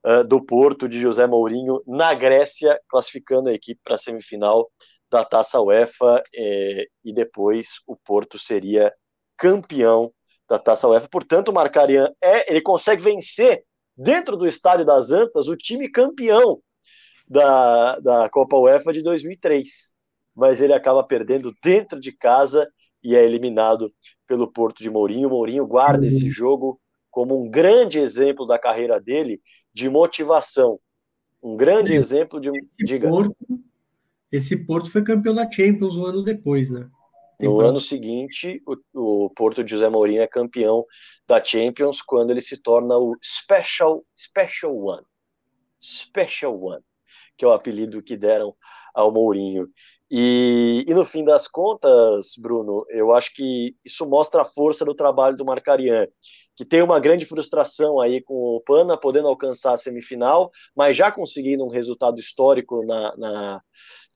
uh, do Porto de José Mourinho na Grécia, classificando a equipe para a semifinal da Taça UEFA eh, e depois o Porto seria campeão da Taça UEFA. Portanto, o Marcarian é, ele consegue vencer dentro do estádio das Antas o time campeão da, da Copa UEFA de 2003. Mas ele acaba perdendo dentro de casa e é eliminado pelo Porto de Mourinho. Mourinho guarda esse uhum. jogo como um grande exemplo da carreira dele de motivação. Um grande exemplo de. Esse diga. Porto, esse Porto foi campeão da Champions um ano depois, né? No ano seguinte, o, o, Porto de José Mourinho é campeão da Champions quando ele se torna o Special, Special One. Special One, que é o apelido que deram ao Mourinho. E, e no fim das contas, Bruno, eu acho que isso mostra a força do trabalho do Marcarian, que tem uma grande frustração aí com o Pana, podendo alcançar a semifinal, mas já conseguindo um resultado histórico na, na,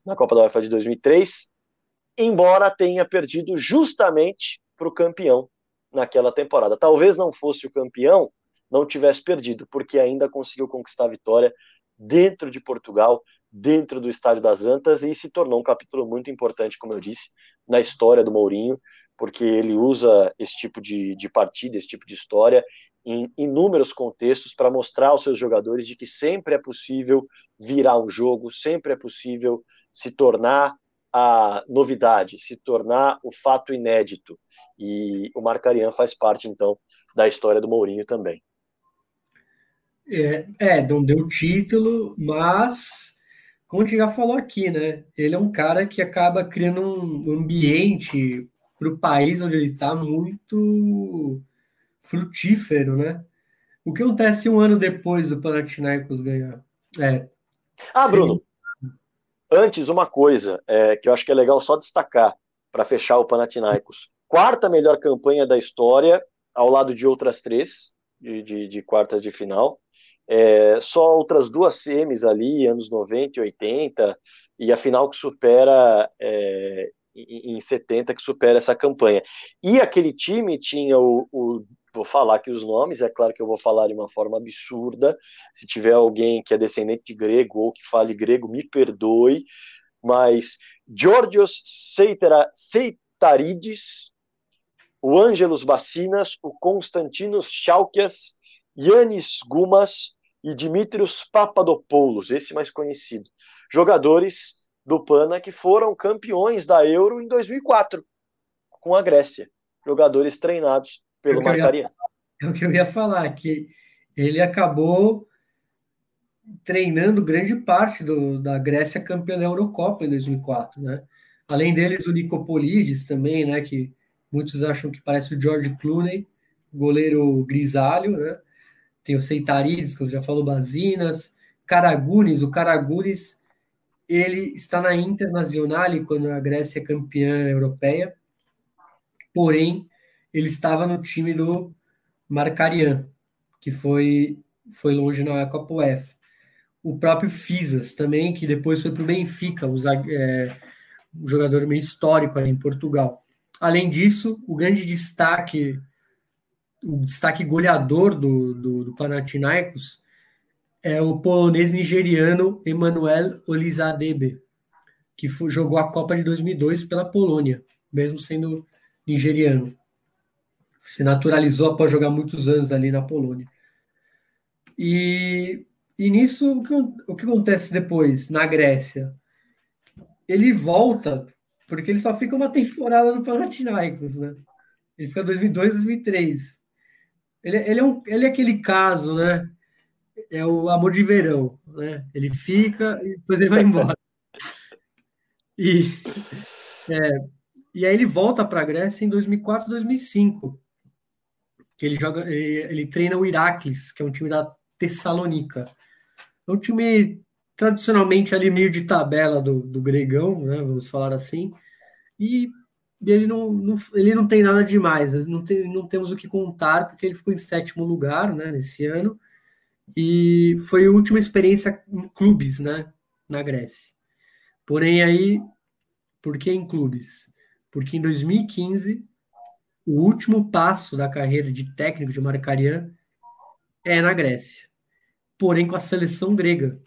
na Copa da UEFA de 2003 embora tenha perdido justamente para o campeão naquela temporada. Talvez não fosse o campeão, não tivesse perdido, porque ainda conseguiu conquistar a vitória dentro de Portugal, dentro do Estádio das Antas, e se tornou um capítulo muito importante, como eu disse, na história do Mourinho, porque ele usa esse tipo de, de partida, esse tipo de história, em inúmeros contextos para mostrar aos seus jogadores de que sempre é possível virar um jogo, sempre é possível se tornar a novidade, se tornar o fato inédito. E o Marcarian faz parte, então, da história do Mourinho também. É, é, não deu título, mas como a gente já falou aqui, né? Ele é um cara que acaba criando um ambiente para o país onde ele está muito frutífero, né? O que acontece um ano depois do Panathinaikos ganhar? É, ah, Bruno, antes uma coisa é, que eu acho que é legal só destacar para fechar o Panathinaikos. Quarta melhor campanha da história, ao lado de outras três, de, de, de quartas de final. É, só outras duas semis ali, anos 90 e 80, e a final que supera é, em 70, que supera essa campanha. E aquele time tinha o, o, Vou falar aqui os nomes, é claro que eu vou falar de uma forma absurda. Se tiver alguém que é descendente de grego ou que fale grego, me perdoe, mas Georgios Seitarides, o Ângelos Bacinas, o Constantinos Chalkias, Yannis Gumas, e Dimitrios Papadopoulos, esse mais conhecido. Jogadores do Pana que foram campeões da Euro em 2004, com a Grécia. Jogadores treinados pelo Marcaria. É o que eu ia falar, que ele acabou treinando grande parte do, da Grécia campeã da Eurocopa em 2004, né? Além deles, o Nicopolides também, né? Que muitos acham que parece o George Clooney, goleiro grisalho, né? tem o Seitarides, que eu já falou, Bazinas, Caragunes, o Caragunes, ele está na Internazionale quando a Grécia é campeã europeia, porém, ele estava no time do Marcarian, que foi, foi longe na Copa UEFA. O próprio Fisas também, que depois foi para o Benfica, é, um jogador meio histórico ali em Portugal. Além disso, o grande destaque o destaque goleador do, do, do Panathinaikos é o polonês nigeriano Emanuel Olizadebe, que foi, jogou a Copa de 2002 pela Polônia, mesmo sendo nigeriano. Se naturalizou após jogar muitos anos ali na Polônia. E, e nisso, o que, o que acontece depois, na Grécia? Ele volta, porque ele só fica uma temporada no Panathinaikos, né? Ele fica 2002, 2003. Ele, ele, é um, ele é aquele caso, né? É o amor de verão, né? Ele fica e depois ele vai embora. E, é, e aí ele volta para a Grécia em 2004, 2005, que ele joga, ele, ele treina o Iraklis, que é um time da Tessalônica. É um time tradicionalmente ali meio de tabela do, do gregão, né? Vamos falar assim. E ele não, não, ele não tem nada demais, não, tem, não temos o que contar, porque ele ficou em sétimo lugar né, nesse ano, e foi a última experiência em clubes né, na Grécia. Porém, aí, por que em clubes? Porque em 2015, o último passo da carreira de técnico de Marcarian é na Grécia, porém com a seleção grega.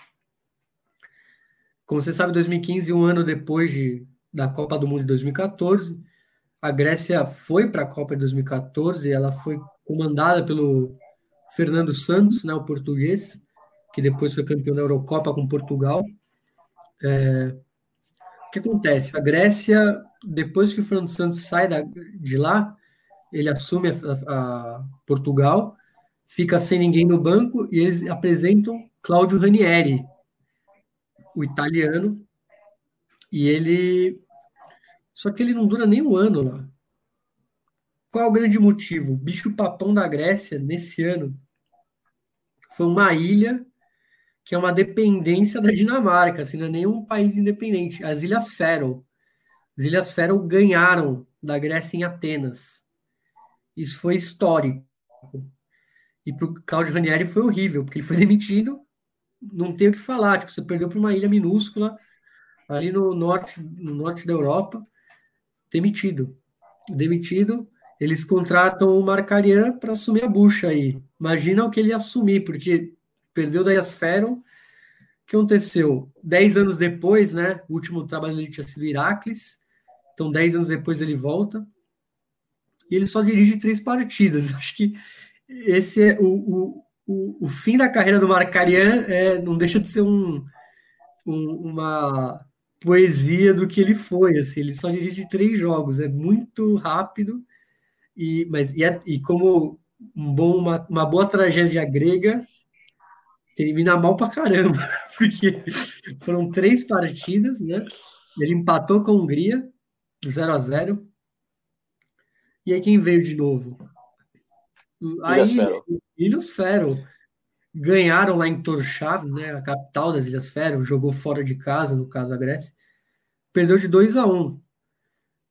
Como você sabe, 2015, um ano depois de da Copa do Mundo de 2014. A Grécia foi para a Copa de 2014, ela foi comandada pelo Fernando Santos, né, o português, que depois foi campeão da Eurocopa com Portugal. É, o que acontece? A Grécia, depois que o Fernando Santos sai da, de lá, ele assume a, a, Portugal, fica sem ninguém no banco e eles apresentam Cláudio Ranieri, o italiano, e ele. Só que ele não dura nem um ano lá. Qual o grande motivo? O bicho papão da Grécia, nesse ano, foi uma ilha que é uma dependência da Dinamarca, assim, não é nenhum país independente. As Ilhas Faroe. As Ilhas Faroe ganharam da Grécia em Atenas. Isso foi histórico. E para o Claudio Ranieri foi horrível, porque ele foi demitido, não tem o que falar. Tipo, você perdeu para uma ilha minúscula ali no norte, no norte da Europa, demitido. Demitido, eles contratam o Marcarian para assumir a bucha aí. Imagina o que ele ia assumir, porque perdeu da Yasfero. O que aconteceu? Dez anos depois, né? O último trabalho dele tinha sido Heracles. Então, dez anos depois ele volta. E ele só dirige três partidas. Acho que esse é o, o, o, o fim da carreira do Marcarian. É, não deixa de ser um, um uma poesia do que ele foi. Assim, ele só dirige três jogos, é muito rápido e mas e, e como um bom, uma, uma boa tragédia grega termina mal pra caramba. porque foram três partidas, né? Ele empatou com a Hungria, 0 a 0 E aí quem veio de novo? Aí, Ilhas Fero. Ganharam lá em Torshav, né, a capital das Ilhas Fero, jogou fora de casa, no caso a Grécia. Perdeu de 2 a 1 um.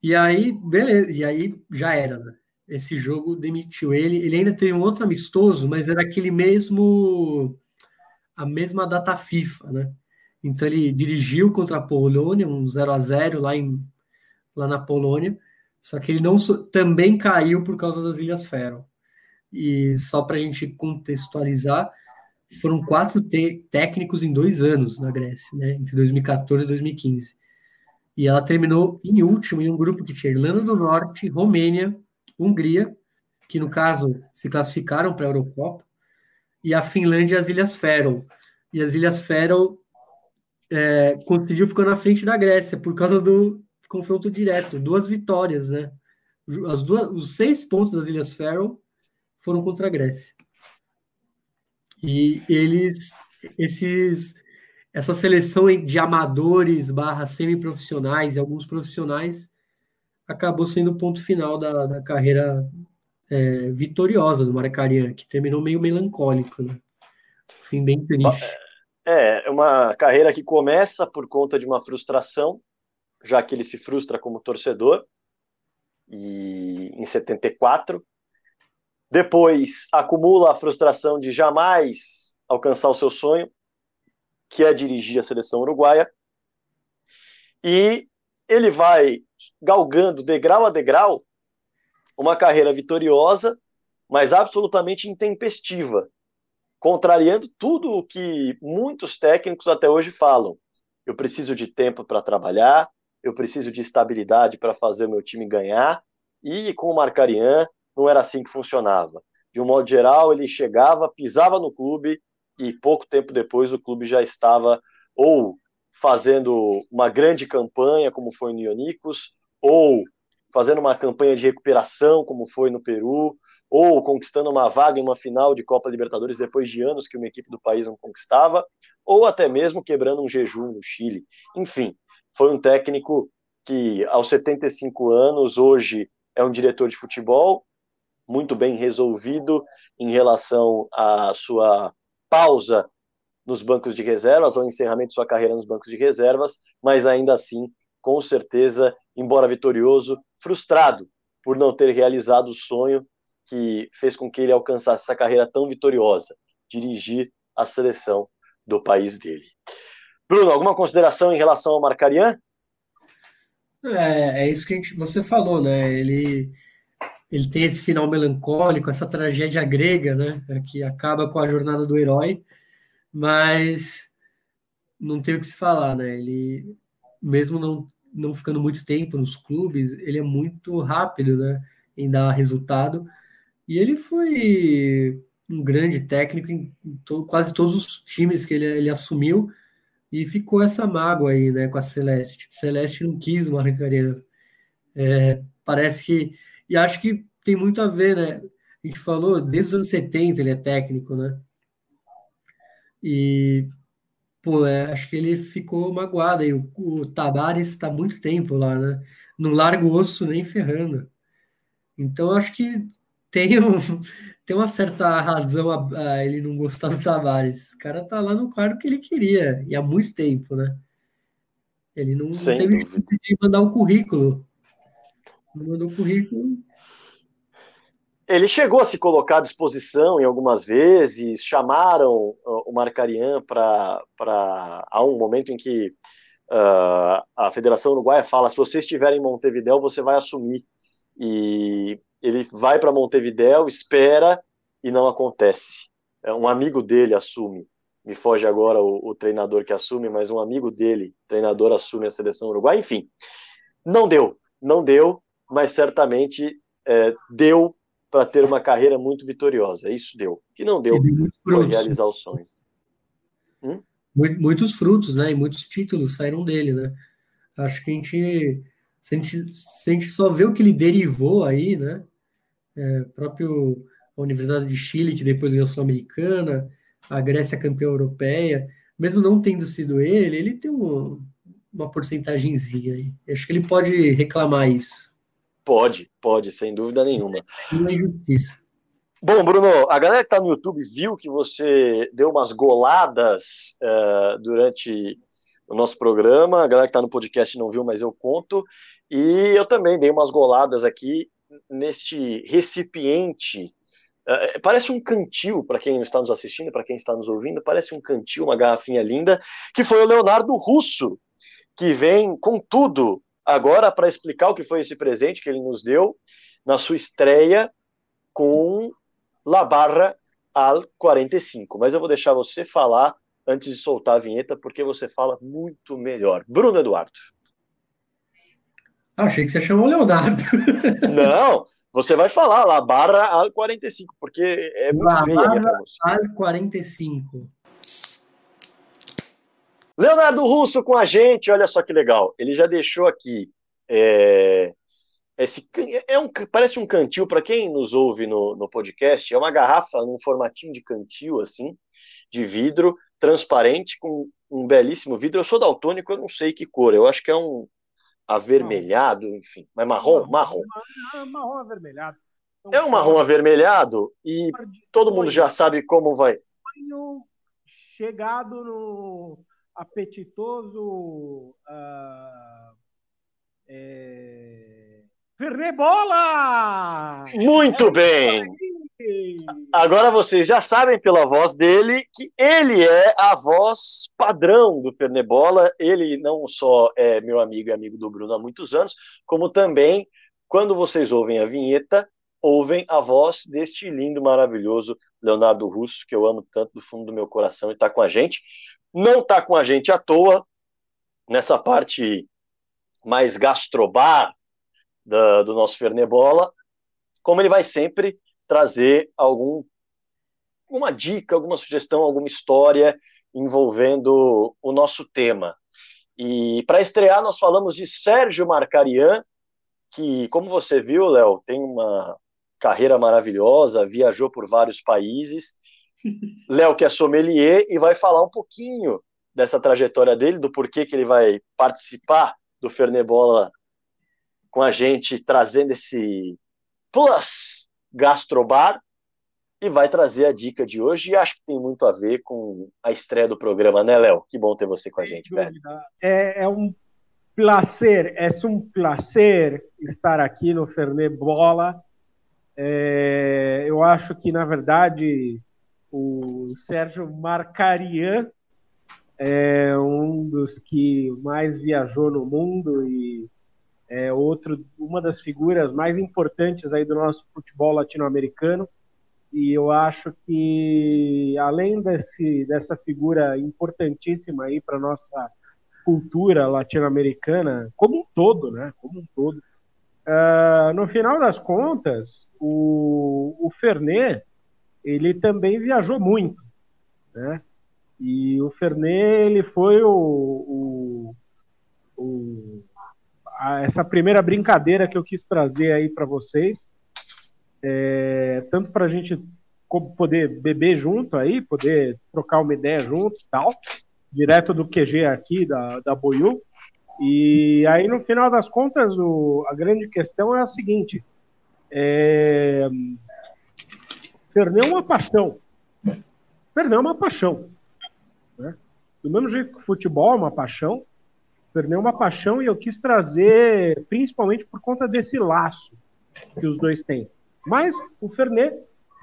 E aí, beleza, e aí já era, né? Esse jogo demitiu ele. Ele ainda tem um outro amistoso, mas era aquele mesmo a mesma data FIFA, né? Então ele dirigiu contra a Polônia, um 0 a 0 lá em lá na Polônia, só que ele não também caiu por causa das Ilhas Faroe. E só para a gente contextualizar, foram quatro técnicos em dois anos na Grécia, né? Entre 2014 e 2015. E ela terminou em último em um grupo que tinha Irlanda do Norte, Romênia, Hungria, que no caso se classificaram para a Eurocopa, e a Finlândia e as Ilhas Faroe. E as Ilhas Faroe é, conseguiu ficar na frente da Grécia por causa do confronto direto, duas vitórias, né? As duas, os seis pontos das Ilhas Faroe foram contra a Grécia. E eles, esses, essa seleção de amadores barra semiprofissionais e alguns profissionais acabou sendo o ponto final da, da carreira é, vitoriosa do Maracarian, que terminou meio melancólico, né? Fim bem triste. É, é, uma carreira que começa por conta de uma frustração, já que ele se frustra como torcedor, e em 74. Depois acumula a frustração de jamais alcançar o seu sonho, que é dirigir a seleção uruguaia. E ele vai galgando degrau a degrau uma carreira vitoriosa, mas absolutamente intempestiva, contrariando tudo o que muitos técnicos até hoje falam. Eu preciso de tempo para trabalhar, eu preciso de estabilidade para fazer o meu time ganhar, e com o Marcarian não era assim que funcionava. De um modo geral, ele chegava, pisava no clube e pouco tempo depois o clube já estava ou fazendo uma grande campanha, como foi no Ionicos, ou fazendo uma campanha de recuperação, como foi no Peru, ou conquistando uma vaga em uma final de Copa Libertadores depois de anos que uma equipe do país não conquistava, ou até mesmo quebrando um jejum no Chile. Enfim, foi um técnico que, aos 75 anos, hoje é um diretor de futebol, muito bem resolvido em relação à sua pausa nos bancos de reservas, ao encerramento de sua carreira nos bancos de reservas, mas ainda assim, com certeza, embora vitorioso, frustrado por não ter realizado o sonho que fez com que ele alcançasse essa carreira tão vitoriosa, dirigir a seleção do país dele. Bruno, alguma consideração em relação ao Marcarian? É, é isso que gente, você falou, né? Ele, ele tem esse final melancólico, essa tragédia grega, né? Que acaba com a jornada do herói, mas não tem o que se falar, né? Ele, mesmo não não ficando muito tempo nos clubes, ele é muito rápido né, em dar resultado. E ele foi um grande técnico em to quase todos os times que ele, ele assumiu. E ficou essa mágoa aí né, com a Celeste. Celeste não quis uma Carreira. É, parece que. E acho que tem muito a ver, né? A gente falou, desde os anos 70 ele é técnico, né? E pô, é, acho que ele ficou magoado aí. O, o Tabares está muito tempo lá, né? Não larga o osso nem ferrando. Então, acho que tem, um, tem uma certa razão a, a, ele não gostar do Tavares. O cara tá lá no cargo que ele queria, e há muito tempo, né? Ele não, não teve de mandar o currículo. Não mandou o currículo, ele chegou a se colocar à disposição em algumas vezes, chamaram o Marcarian para há um momento em que uh, a Federação Uruguaia fala: se você estiver em Montevideo, você vai assumir. E ele vai para Montevideo, espera e não acontece. É, um amigo dele assume. Me foge agora o, o treinador que assume, mas um amigo dele, treinador, assume a seleção uruguaia. Enfim, não deu, não deu, mas certamente é, deu para ter uma carreira muito vitoriosa. Isso deu. que não deu para realizar o sonho. Hum? Muitos frutos, né? E muitos títulos saíram dele, né? Acho que a gente, se a gente, se a gente só vê o que ele derivou aí, né? É, próprio a Universidade de Chile, que depois ganhou a Sul-Americana, a Grécia campeã europeia, mesmo não tendo sido ele, ele tem um, uma porcentagemzinha aí. Acho que ele pode reclamar isso. Pode, pode, sem dúvida nenhuma. Uma injustiça. Bom, Bruno, a galera que está no YouTube viu que você deu umas goladas uh, durante o nosso programa. A galera que está no podcast não viu, mas eu conto. E eu também dei umas goladas aqui neste recipiente. Uh, parece um cantil para quem está nos assistindo, para quem está nos ouvindo. Parece um cantil, uma garrafinha linda, que foi o Leonardo Russo, que vem com tudo agora para explicar o que foi esse presente que ele nos deu na sua estreia com La Barra al 45. Mas eu vou deixar você falar antes de soltar a vinheta, porque você fala muito melhor. Bruno Eduardo. Ah, achei que você chamou Leonardo. Não, você vai falar lá, barra al 45, porque é muito La feia a minha Barra al 45. Leonardo Russo com a gente, olha só que legal. Ele já deixou aqui. é, esse, é um, parece um cantil, para quem nos ouve no, no podcast, é uma garrafa num formatinho de cantil, assim, de vidro, transparente, com um belíssimo vidro. Eu sou daltônico, eu não sei que cor, eu acho que é um avermelhado, enfim, mas marrom, marrom. Ah, marrom avermelhado. É um marrom avermelhado e todo mundo já sabe como vai. Chegado no apetitoso ah, é, Fernet Bola! Muito bem! Agora vocês já sabem pela voz dele que ele é a voz padrão do Pernebola. Ele não só é meu amigo e amigo do Bruno há muitos anos, como também, quando vocês ouvem a vinheta, ouvem a voz deste lindo, maravilhoso Leonardo Russo, que eu amo tanto do fundo do meu coração e está com a gente. Não está com a gente à toa, nessa parte mais gastrobar da, do nosso Fernebola, como ele vai sempre trazer algum uma dica, alguma sugestão, alguma história envolvendo o nosso tema. E para estrear, nós falamos de Sérgio Marcarian, que, como você viu, Léo, tem uma carreira maravilhosa, viajou por vários países. Léo, que é sommelier, e vai falar um pouquinho dessa trajetória dele, do porquê que ele vai participar do Fernebola com a gente, trazendo esse plus gastrobar e vai trazer a dica de hoje e acho que tem muito a ver com a estreia do programa, né, Léo? Que bom ter você com a gente, velho. É, é um prazer, é um prazer estar aqui no Fernet Bola. É, eu acho que, na verdade, o Sérgio Marcarian é um dos que mais viajou no mundo e é outro, uma das figuras mais importantes aí do nosso futebol latino-americano. E eu acho que, além desse, dessa figura importantíssima aí para nossa cultura latino-americana, como um todo, né? Como um todo. Uh, no final das contas, o, o Fernet, ele também viajou muito, né? E o Fernet, ele foi o, o, o a, essa primeira brincadeira que eu quis trazer aí para vocês, é, tanto para a gente poder beber junto aí, poder trocar uma ideia junto e tal, direto do QG aqui, da, da Boiú. E aí, no final das contas, o, a grande questão é a seguinte: é, Fernet é uma paixão. Fernet é uma paixão. Né? Do mesmo jeito que o futebol é uma paixão, Fernet é uma paixão e eu quis trazer, principalmente por conta desse laço que os dois têm. Mas o Fernet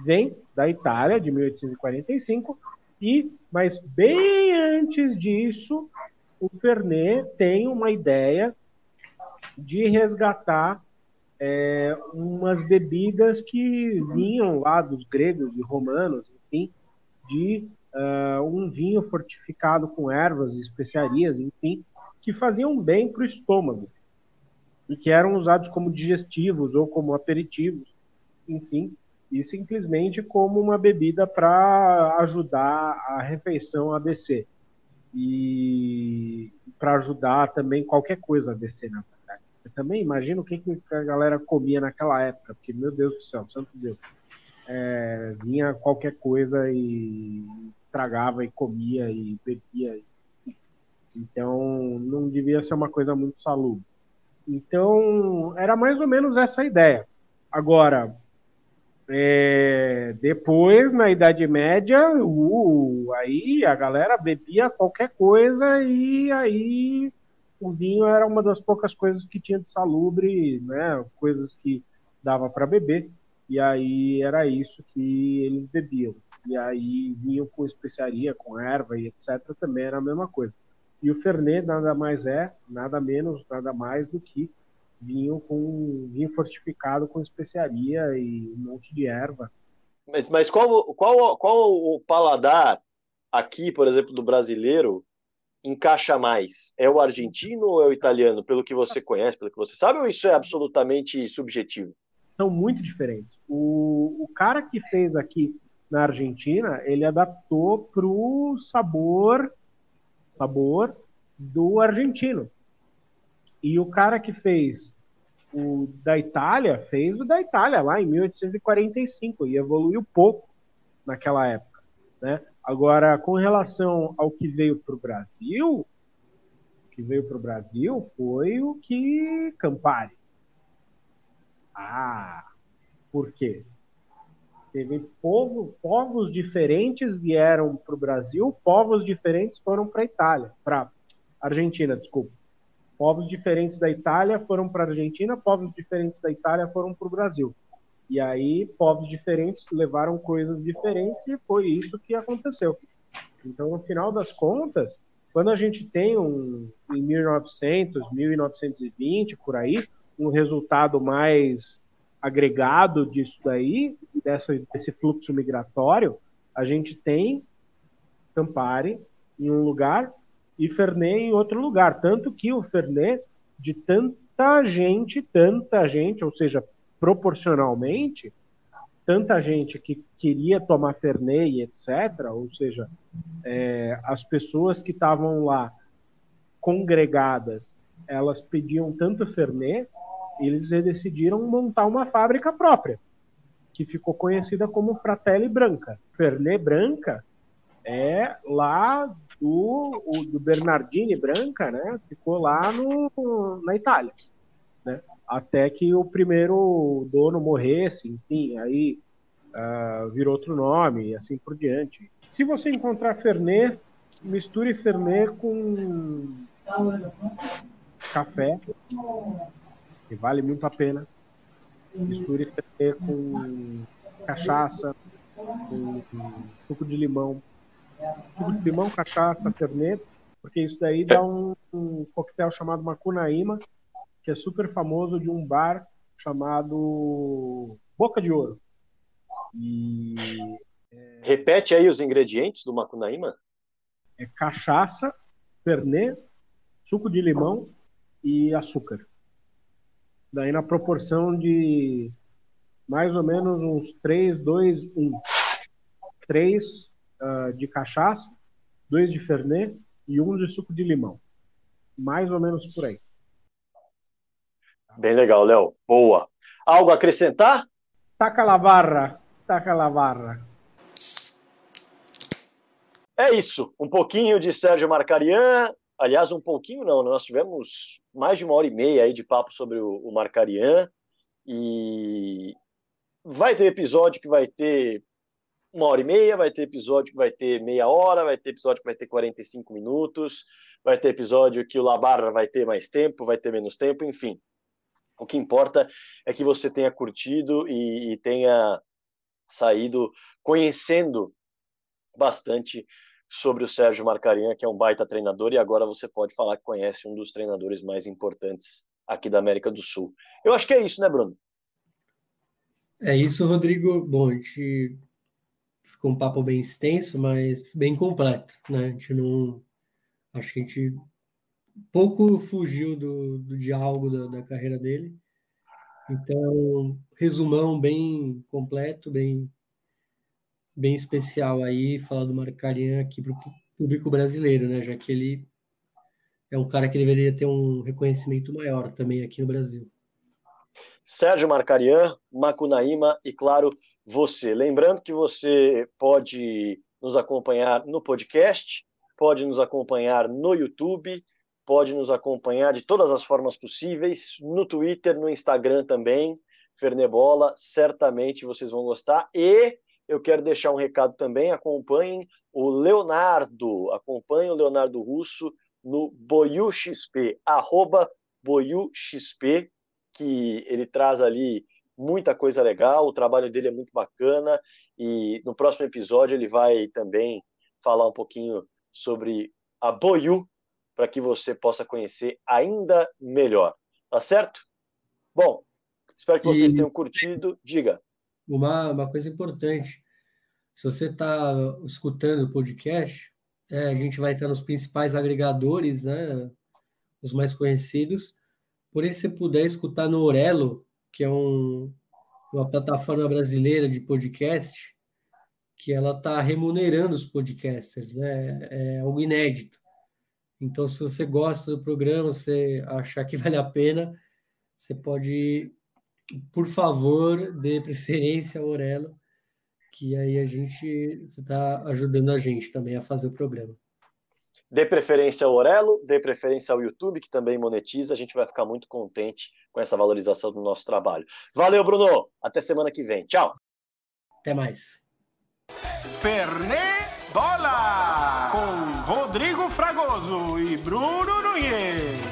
vem da Itália, de 1845, e, mas bem antes disso, o Fernet tem uma ideia de resgatar é, umas bebidas que vinham lá dos gregos e romanos, enfim, de uh, um vinho fortificado com ervas e especiarias, enfim, que faziam bem para o estômago e que eram usados como digestivos ou como aperitivos, enfim, e simplesmente como uma bebida para ajudar a refeição a descer e para ajudar também qualquer coisa a descer, na verdade. Eu também imagino o que, que a galera comia naquela época, porque, meu Deus do céu, santo Deus, é, vinha qualquer coisa e estragava e comia e bebia. Então, não devia ser uma coisa muito salubre. Então, era mais ou menos essa ideia. Agora, é, depois, na Idade Média, uh, aí a galera bebia qualquer coisa e aí o vinho era uma das poucas coisas que tinha de salubre, né? Coisas que dava para beber. E aí era isso que eles bebiam. E aí vinho com especiaria, com erva e etc. também era a mesma coisa. E o Fernet nada mais é, nada menos, nada mais do que vinho com vinho fortificado com especiaria e um monte de erva. Mas, mas qual, qual, qual o paladar aqui, por exemplo, do brasileiro encaixa mais? É o argentino ou é o italiano, pelo que você conhece, pelo que você sabe, ou isso é absolutamente subjetivo? São muito diferentes. O, o cara que fez aqui na Argentina, ele adaptou para o sabor, sabor do argentino. E o cara que fez o da Itália, fez o da Itália lá em 1845 e evoluiu pouco naquela época. Né? Agora, com relação ao que veio para o Brasil, o que veio para o Brasil foi o que Campari. Ah, por quê? Teve povo, povos diferentes vieram para o Brasil, povos diferentes foram para a Itália, para Argentina, desculpa. Povos diferentes da Itália foram para a Argentina, povos diferentes da Itália foram para o Brasil. E aí, povos diferentes levaram coisas diferentes e foi isso que aconteceu. Então, no final das contas, quando a gente tem um, em 1900, 1920, por aí, um resultado mais agregado disso daí, dessa, desse fluxo migratório, a gente tem Campari em um lugar e Fernet em outro lugar. Tanto que o Fernet, de tanta gente, tanta gente, ou seja, proporcionalmente, tanta gente que queria tomar Fernet e etc., ou seja, é, as pessoas que estavam lá congregadas, elas pediam tanto Fernet, eles decidiram montar uma fábrica própria, que ficou conhecida como Fratelli Branca. Fernet Branca é lá do, do Bernardini Branca, né? Ficou lá no, na Itália, né? Até que o primeiro dono morresse, enfim, aí uh, virou outro nome e assim por diante. Se você encontrar Fernet, misture Fernet com café, que vale muito a pena. Misture Fernet com cachaça, com suco de limão, suco de limão, cachaça, fernet, porque isso daí dá um, um coquetel chamado Macunaíma, que é super famoso de um bar chamado Boca de Ouro. E, é... Repete aí os ingredientes do Macunaíma. É cachaça, fernet, suco de limão e açúcar. Daí na proporção de mais ou menos uns 3, 2, 1. 3 uh, de cachaça, dois de fernet e um de suco de limão. Mais ou menos por aí. Bem legal, Léo. Boa. Algo a acrescentar? Taca la barra, taca la barra. É isso. Um pouquinho de Sérgio Marcarian. Aliás, um pouquinho não, nós tivemos mais de uma hora e meia aí de papo sobre o, o Marcarian. E vai ter episódio que vai ter uma hora e meia, vai ter episódio que vai ter meia hora, vai ter episódio que vai ter 45 minutos, vai ter episódio que o Labarra vai ter mais tempo, vai ter menos tempo, enfim. O que importa é que você tenha curtido e, e tenha saído conhecendo bastante sobre o Sérgio Marcarinha, que é um baita treinador, e agora você pode falar que conhece um dos treinadores mais importantes aqui da América do Sul. Eu acho que é isso, né, Bruno? É isso, Rodrigo. Bom, a gente ficou um papo bem extenso, mas bem completo, né? A gente não. Acho que a gente pouco fugiu do, do diálogo da, da carreira dele. Então, resumão bem completo, bem, bem especial aí, falar do Marcarian aqui para o público brasileiro, né? Já que ele é um cara que deveria ter um reconhecimento maior também aqui no Brasil. Sérgio Marcarian, Macunaíma e, claro, você. Lembrando que você pode nos acompanhar no podcast, pode nos acompanhar no YouTube, pode nos acompanhar de todas as formas possíveis, no Twitter, no Instagram também, Fernebola, certamente vocês vão gostar. E eu quero deixar um recado também, acompanhem o Leonardo, acompanhem o Leonardo Russo no BoiuXP, arroba que ele traz ali muita coisa legal, o trabalho dele é muito bacana, e no próximo episódio ele vai também falar um pouquinho sobre a Boiu, para que você possa conhecer ainda melhor. Tá certo? Bom, espero que vocês e... tenham curtido. Diga. Uma, uma coisa importante: se você está escutando o podcast, é, a gente vai estar nos principais agregadores, né, os mais conhecidos. Porém, se você puder escutar no Orelo, que é um, uma plataforma brasileira de podcast, que ela está remunerando os podcasters, né? É algo inédito. Então, se você gosta do programa, você achar que vale a pena, você pode, por favor, dê preferência ao Orelo, que aí a gente está ajudando a gente também a fazer o programa. Dê preferência ao Orelo, dê preferência ao YouTube, que também monetiza. A gente vai ficar muito contente com essa valorização do nosso trabalho. Valeu, Bruno. Até semana que vem. Tchau. Até mais. Fernet Bola com Rodrigo Fragoso e Bruno Nunes.